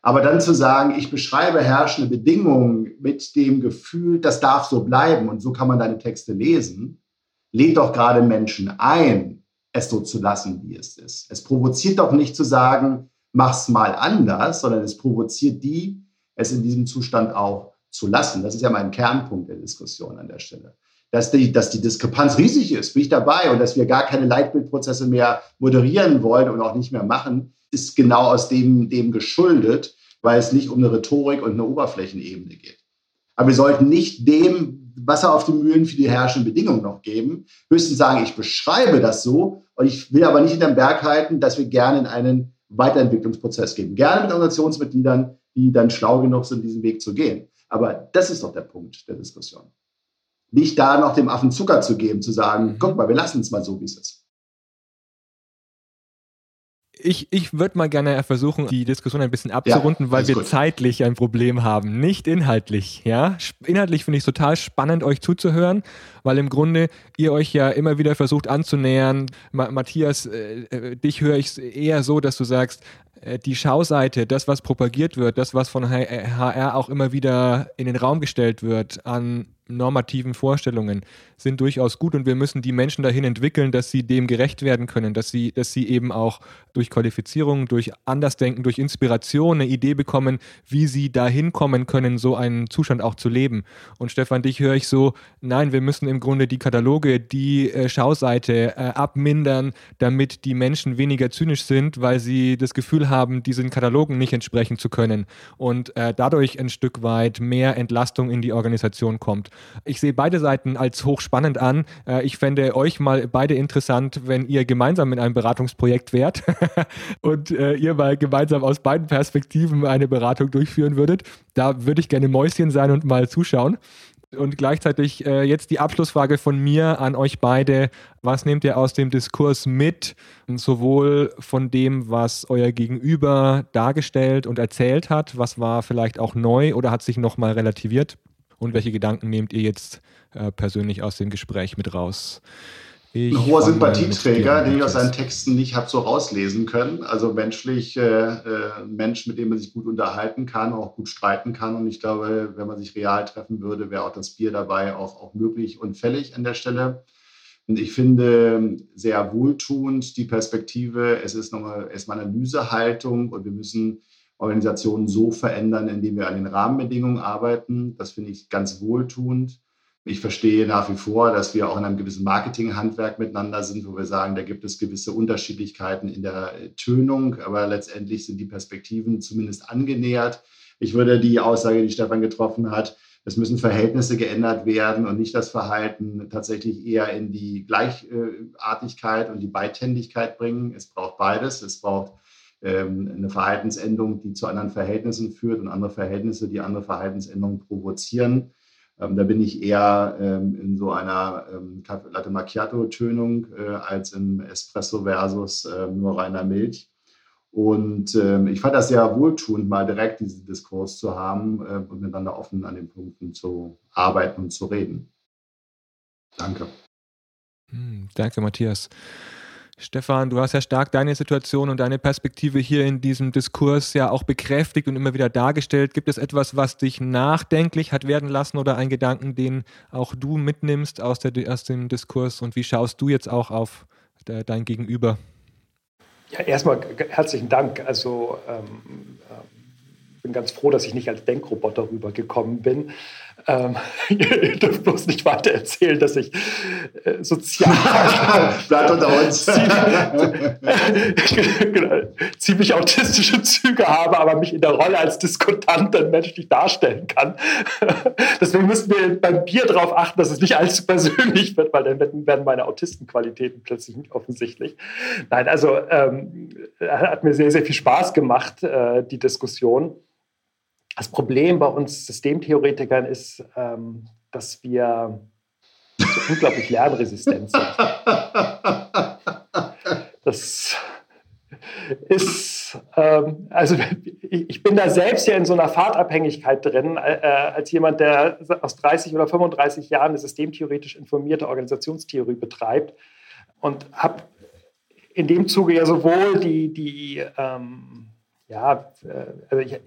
S2: Aber dann zu sagen, ich beschreibe herrschende Bedingungen mit dem Gefühl, das darf so bleiben und so kann man deine Texte lesen, lädt doch gerade Menschen ein, es so zu lassen, wie es ist. Es provoziert doch nicht zu sagen, mach's mal anders, sondern es provoziert die, es in diesem Zustand auch zu lassen. Das ist ja mein Kernpunkt der Diskussion an der Stelle dass die, dass die Diskrepanz riesig ist, bin ich dabei und dass wir gar keine Leitbildprozesse mehr moderieren wollen und auch nicht mehr machen, ist genau aus dem, dem geschuldet, weil es nicht um eine Rhetorik und eine Oberflächenebene geht. Aber wir sollten nicht dem Wasser auf die Mühlen für die herrschenden Bedingungen noch geben, höchstens sagen, ich beschreibe das so und ich will aber nicht in den Berg halten, dass wir gerne in einen Weiterentwicklungsprozess gehen. Gerne mit Organisationsmitgliedern, die dann schlau genug sind, diesen Weg zu gehen. Aber das ist doch der Punkt der Diskussion nicht da noch dem Affen Zucker zu geben, zu sagen, guck mal, wir lassen es mal so, wie es ist.
S1: Ich, ich würde mal gerne versuchen, die Diskussion ein bisschen abzurunden, ja, weil wir gut. zeitlich ein Problem haben, nicht inhaltlich. Ja, inhaltlich finde ich es total spannend, euch zuzuhören, weil im Grunde ihr euch ja immer wieder versucht anzunähern. Ma Matthias, äh, äh dich höre ich eher so, dass du sagst, die Schauseite, das, was propagiert wird, das, was von HR auch immer wieder in den Raum gestellt wird an normativen Vorstellungen sind durchaus gut und wir müssen die Menschen dahin entwickeln, dass sie dem gerecht werden können, dass sie, dass sie eben auch durch Qualifizierung, durch Andersdenken, durch Inspiration eine Idee bekommen, wie sie dahin kommen können, so einen Zustand auch zu leben. Und Stefan, dich höre ich so, nein, wir müssen im Grunde die Kataloge, die äh, Schauseite äh, abmindern, damit die Menschen weniger zynisch sind, weil sie das Gefühl haben, diesen Katalogen nicht entsprechen zu können und äh, dadurch ein Stück weit mehr Entlastung in die Organisation kommt. Ich sehe beide Seiten als hochspannend an. Äh, ich fände euch mal beide interessant, wenn ihr gemeinsam in einem Beratungsprojekt wärt und äh, ihr mal gemeinsam aus beiden Perspektiven eine Beratung durchführen würdet. Da würde ich gerne Mäuschen sein und mal zuschauen. Und gleichzeitig äh, jetzt die Abschlussfrage von mir an euch beide. Was nehmt ihr aus dem Diskurs mit, sowohl von dem, was euer Gegenüber dargestellt und erzählt hat, was war vielleicht auch neu oder hat sich nochmal relativiert? Und welche Gedanken nehmt ihr jetzt äh, persönlich aus dem Gespräch mit raus?
S2: Ein hoher Sympathieträger, den ich aus seinen Texten nicht habe so rauslesen können. Also menschlich, äh, äh, Mensch, mit dem man sich gut unterhalten kann, auch gut streiten kann. Und ich glaube, wenn man sich real treffen würde, wäre auch das Bier dabei auch, auch möglich und fällig an der Stelle. Und ich finde sehr wohltuend die Perspektive, es ist nochmal erstmal Analysehaltung und wir müssen Organisationen so verändern, indem wir an den Rahmenbedingungen arbeiten. Das finde ich ganz wohltuend. Ich verstehe nach wie vor, dass wir auch in einem gewissen Marketinghandwerk miteinander sind, wo wir sagen, da gibt es gewisse Unterschiedlichkeiten in der Tönung, aber letztendlich sind die Perspektiven zumindest angenähert. Ich würde die Aussage, die Stefan getroffen hat, es müssen Verhältnisse geändert werden und nicht das Verhalten tatsächlich eher in die Gleichartigkeit und die Beidhändigkeit bringen. Es braucht beides. Es braucht ähm, eine Verhaltensänderung, die zu anderen Verhältnissen führt und andere Verhältnisse, die andere Verhaltensänderungen provozieren. Ähm, da bin ich eher ähm, in so einer Latte Macchiato-Tönung äh, als im Espresso versus nur reiner Milch. Und ich fand das sehr wohltuend, mal direkt diesen Diskurs zu haben äh, und miteinander offen an den Punkten zu arbeiten und zu reden. Danke.
S1: Hm, danke, Matthias. Stefan, du hast ja stark deine Situation und deine Perspektive hier in diesem Diskurs ja auch bekräftigt und immer wieder dargestellt. Gibt es etwas, was dich nachdenklich hat werden lassen oder einen Gedanken, den auch du mitnimmst aus, der, aus dem Diskurs und wie schaust du jetzt auch auf de, dein Gegenüber?
S3: Ja, erstmal herzlichen Dank. Also ähm, äh, bin ganz froh, dass ich nicht als Denkroboter rübergekommen bin. Ähm, ihr dürft bloß nicht weiter erzählen, dass ich äh, sozial.
S2: Bleibt unter uns.
S3: genau, ziemlich autistische Züge habe, aber mich in der Rolle als Diskutant dann menschlich darstellen kann. Deswegen müssen wir beim Bier darauf achten, dass es nicht allzu persönlich wird, weil dann werden meine Autistenqualitäten plötzlich nicht offensichtlich. Nein, also ähm, hat mir sehr, sehr viel Spaß gemacht, äh, die Diskussion. Das Problem bei uns Systemtheoretikern ist, ähm, dass wir so unglaublich lernresistent sind. Das ist, ähm, also ich bin da selbst ja in so einer Fahrtabhängigkeit drin, äh, äh als jemand, der aus 30 oder 35 Jahren eine systemtheoretisch informierte Organisationstheorie betreibt und habe in dem Zuge ja sowohl die, die ähm, ja, äh, also ich,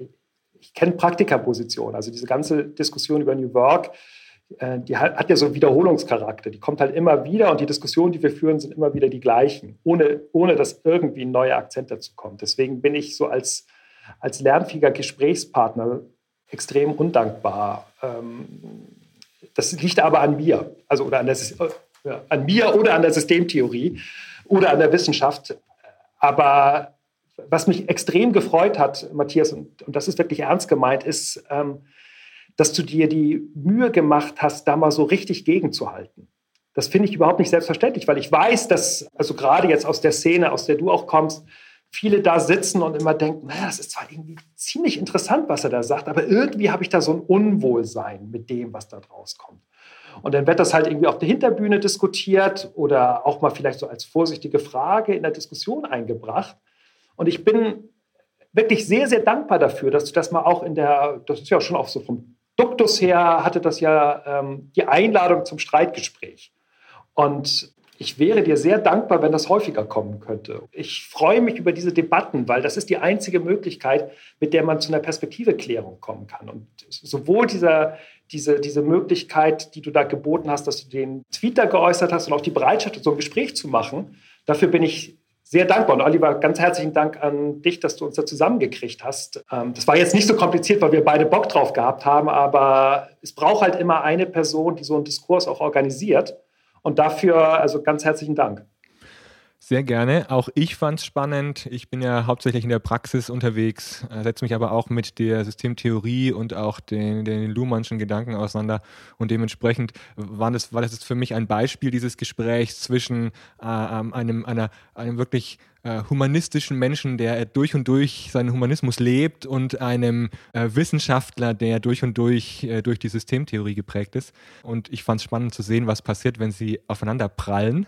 S3: ich kenne Praktikerpositionen. Also diese ganze Diskussion über New Work, äh, die hat, ja so einen Wiederholungscharakter. Die kommt halt immer wieder und die Diskussionen, die wir führen, sind immer wieder die gleichen, ohne, ohne dass irgendwie ein neuer Akzent dazu kommt. Deswegen bin ich so als, als lernfähiger Gesprächspartner extrem undankbar. Ähm, das liegt aber an mir, also oder an, der, äh, an mir oder an der Systemtheorie oder an der Wissenschaft. Aber was mich extrem gefreut hat, Matthias, und, und das ist wirklich ernst gemeint, ist, ähm, dass du dir die Mühe gemacht hast, da mal so richtig gegenzuhalten. Das finde ich überhaupt nicht selbstverständlich, weil ich weiß, dass, also gerade jetzt aus der Szene, aus der du auch kommst, viele da sitzen und immer denken, naja, das ist zwar irgendwie ziemlich interessant, was er da sagt, aber irgendwie habe ich da so ein Unwohlsein mit dem, was da draus kommt. Und dann wird das halt irgendwie auf der Hinterbühne diskutiert oder auch mal vielleicht so als vorsichtige Frage in der Diskussion eingebracht. Und ich bin wirklich sehr, sehr dankbar dafür, dass du das mal auch in der, das ist ja schon auch so vom Duktus her, hatte das ja ähm, die Einladung zum Streitgespräch. Und ich wäre dir sehr dankbar, wenn das häufiger kommen könnte. Ich freue mich über diese Debatten, weil das ist die einzige Möglichkeit, mit der man zu einer Perspektiveklärung kommen kann. Und sowohl dieser, diese, diese Möglichkeit, die du da geboten hast, dass du den Tweet da geäußert hast und auch die Bereitschaft, so ein Gespräch zu machen, dafür bin ich sehr dankbar. Und Oliver, ganz herzlichen Dank an dich, dass du uns da zusammengekriegt hast. Ähm, das war jetzt nicht so kompliziert, weil wir beide Bock drauf gehabt haben, aber es braucht halt immer eine Person, die so einen Diskurs auch organisiert. Und dafür also ganz herzlichen Dank.
S1: Sehr gerne. Auch ich fand es spannend. Ich bin ja hauptsächlich in der Praxis unterwegs, äh, setze mich aber auch mit der Systemtheorie und auch den, den Luhmannschen Gedanken auseinander. Und dementsprechend war das, war das für mich ein Beispiel dieses Gesprächs zwischen äh, ähm, einem, einer, einem wirklich äh, humanistischen Menschen, der durch und durch seinen Humanismus lebt und einem äh, Wissenschaftler, der durch und durch äh, durch die Systemtheorie geprägt ist. Und ich fand es spannend zu sehen, was passiert, wenn sie aufeinander prallen.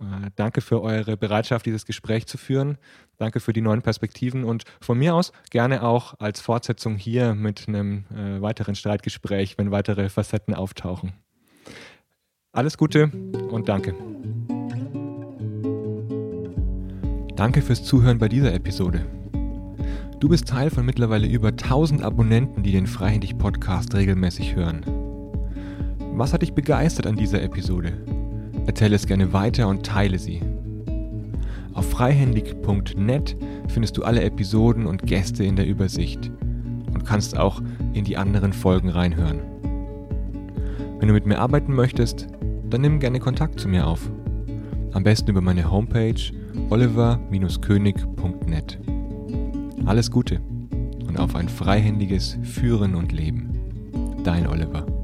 S1: Äh, danke für eure Bereitschaft, dieses Gespräch zu führen. Danke für die neuen Perspektiven und von mir aus gerne auch als Fortsetzung hier mit einem äh, weiteren Streitgespräch, wenn weitere Facetten auftauchen. Alles Gute und danke. Danke fürs Zuhören bei dieser Episode. Du bist Teil von mittlerweile über 1000 Abonnenten, die den Freihändig Podcast regelmäßig hören. Was hat dich begeistert an dieser Episode? Erzähle es gerne weiter und teile sie. Auf freihändig.net findest du alle Episoden und Gäste in der Übersicht und kannst auch in die anderen Folgen reinhören. Wenn du mit mir arbeiten möchtest, dann nimm gerne Kontakt zu mir auf. Am besten über meine Homepage oliver-könig.net. Alles Gute und auf ein freihändiges Führen und Leben. Dein Oliver.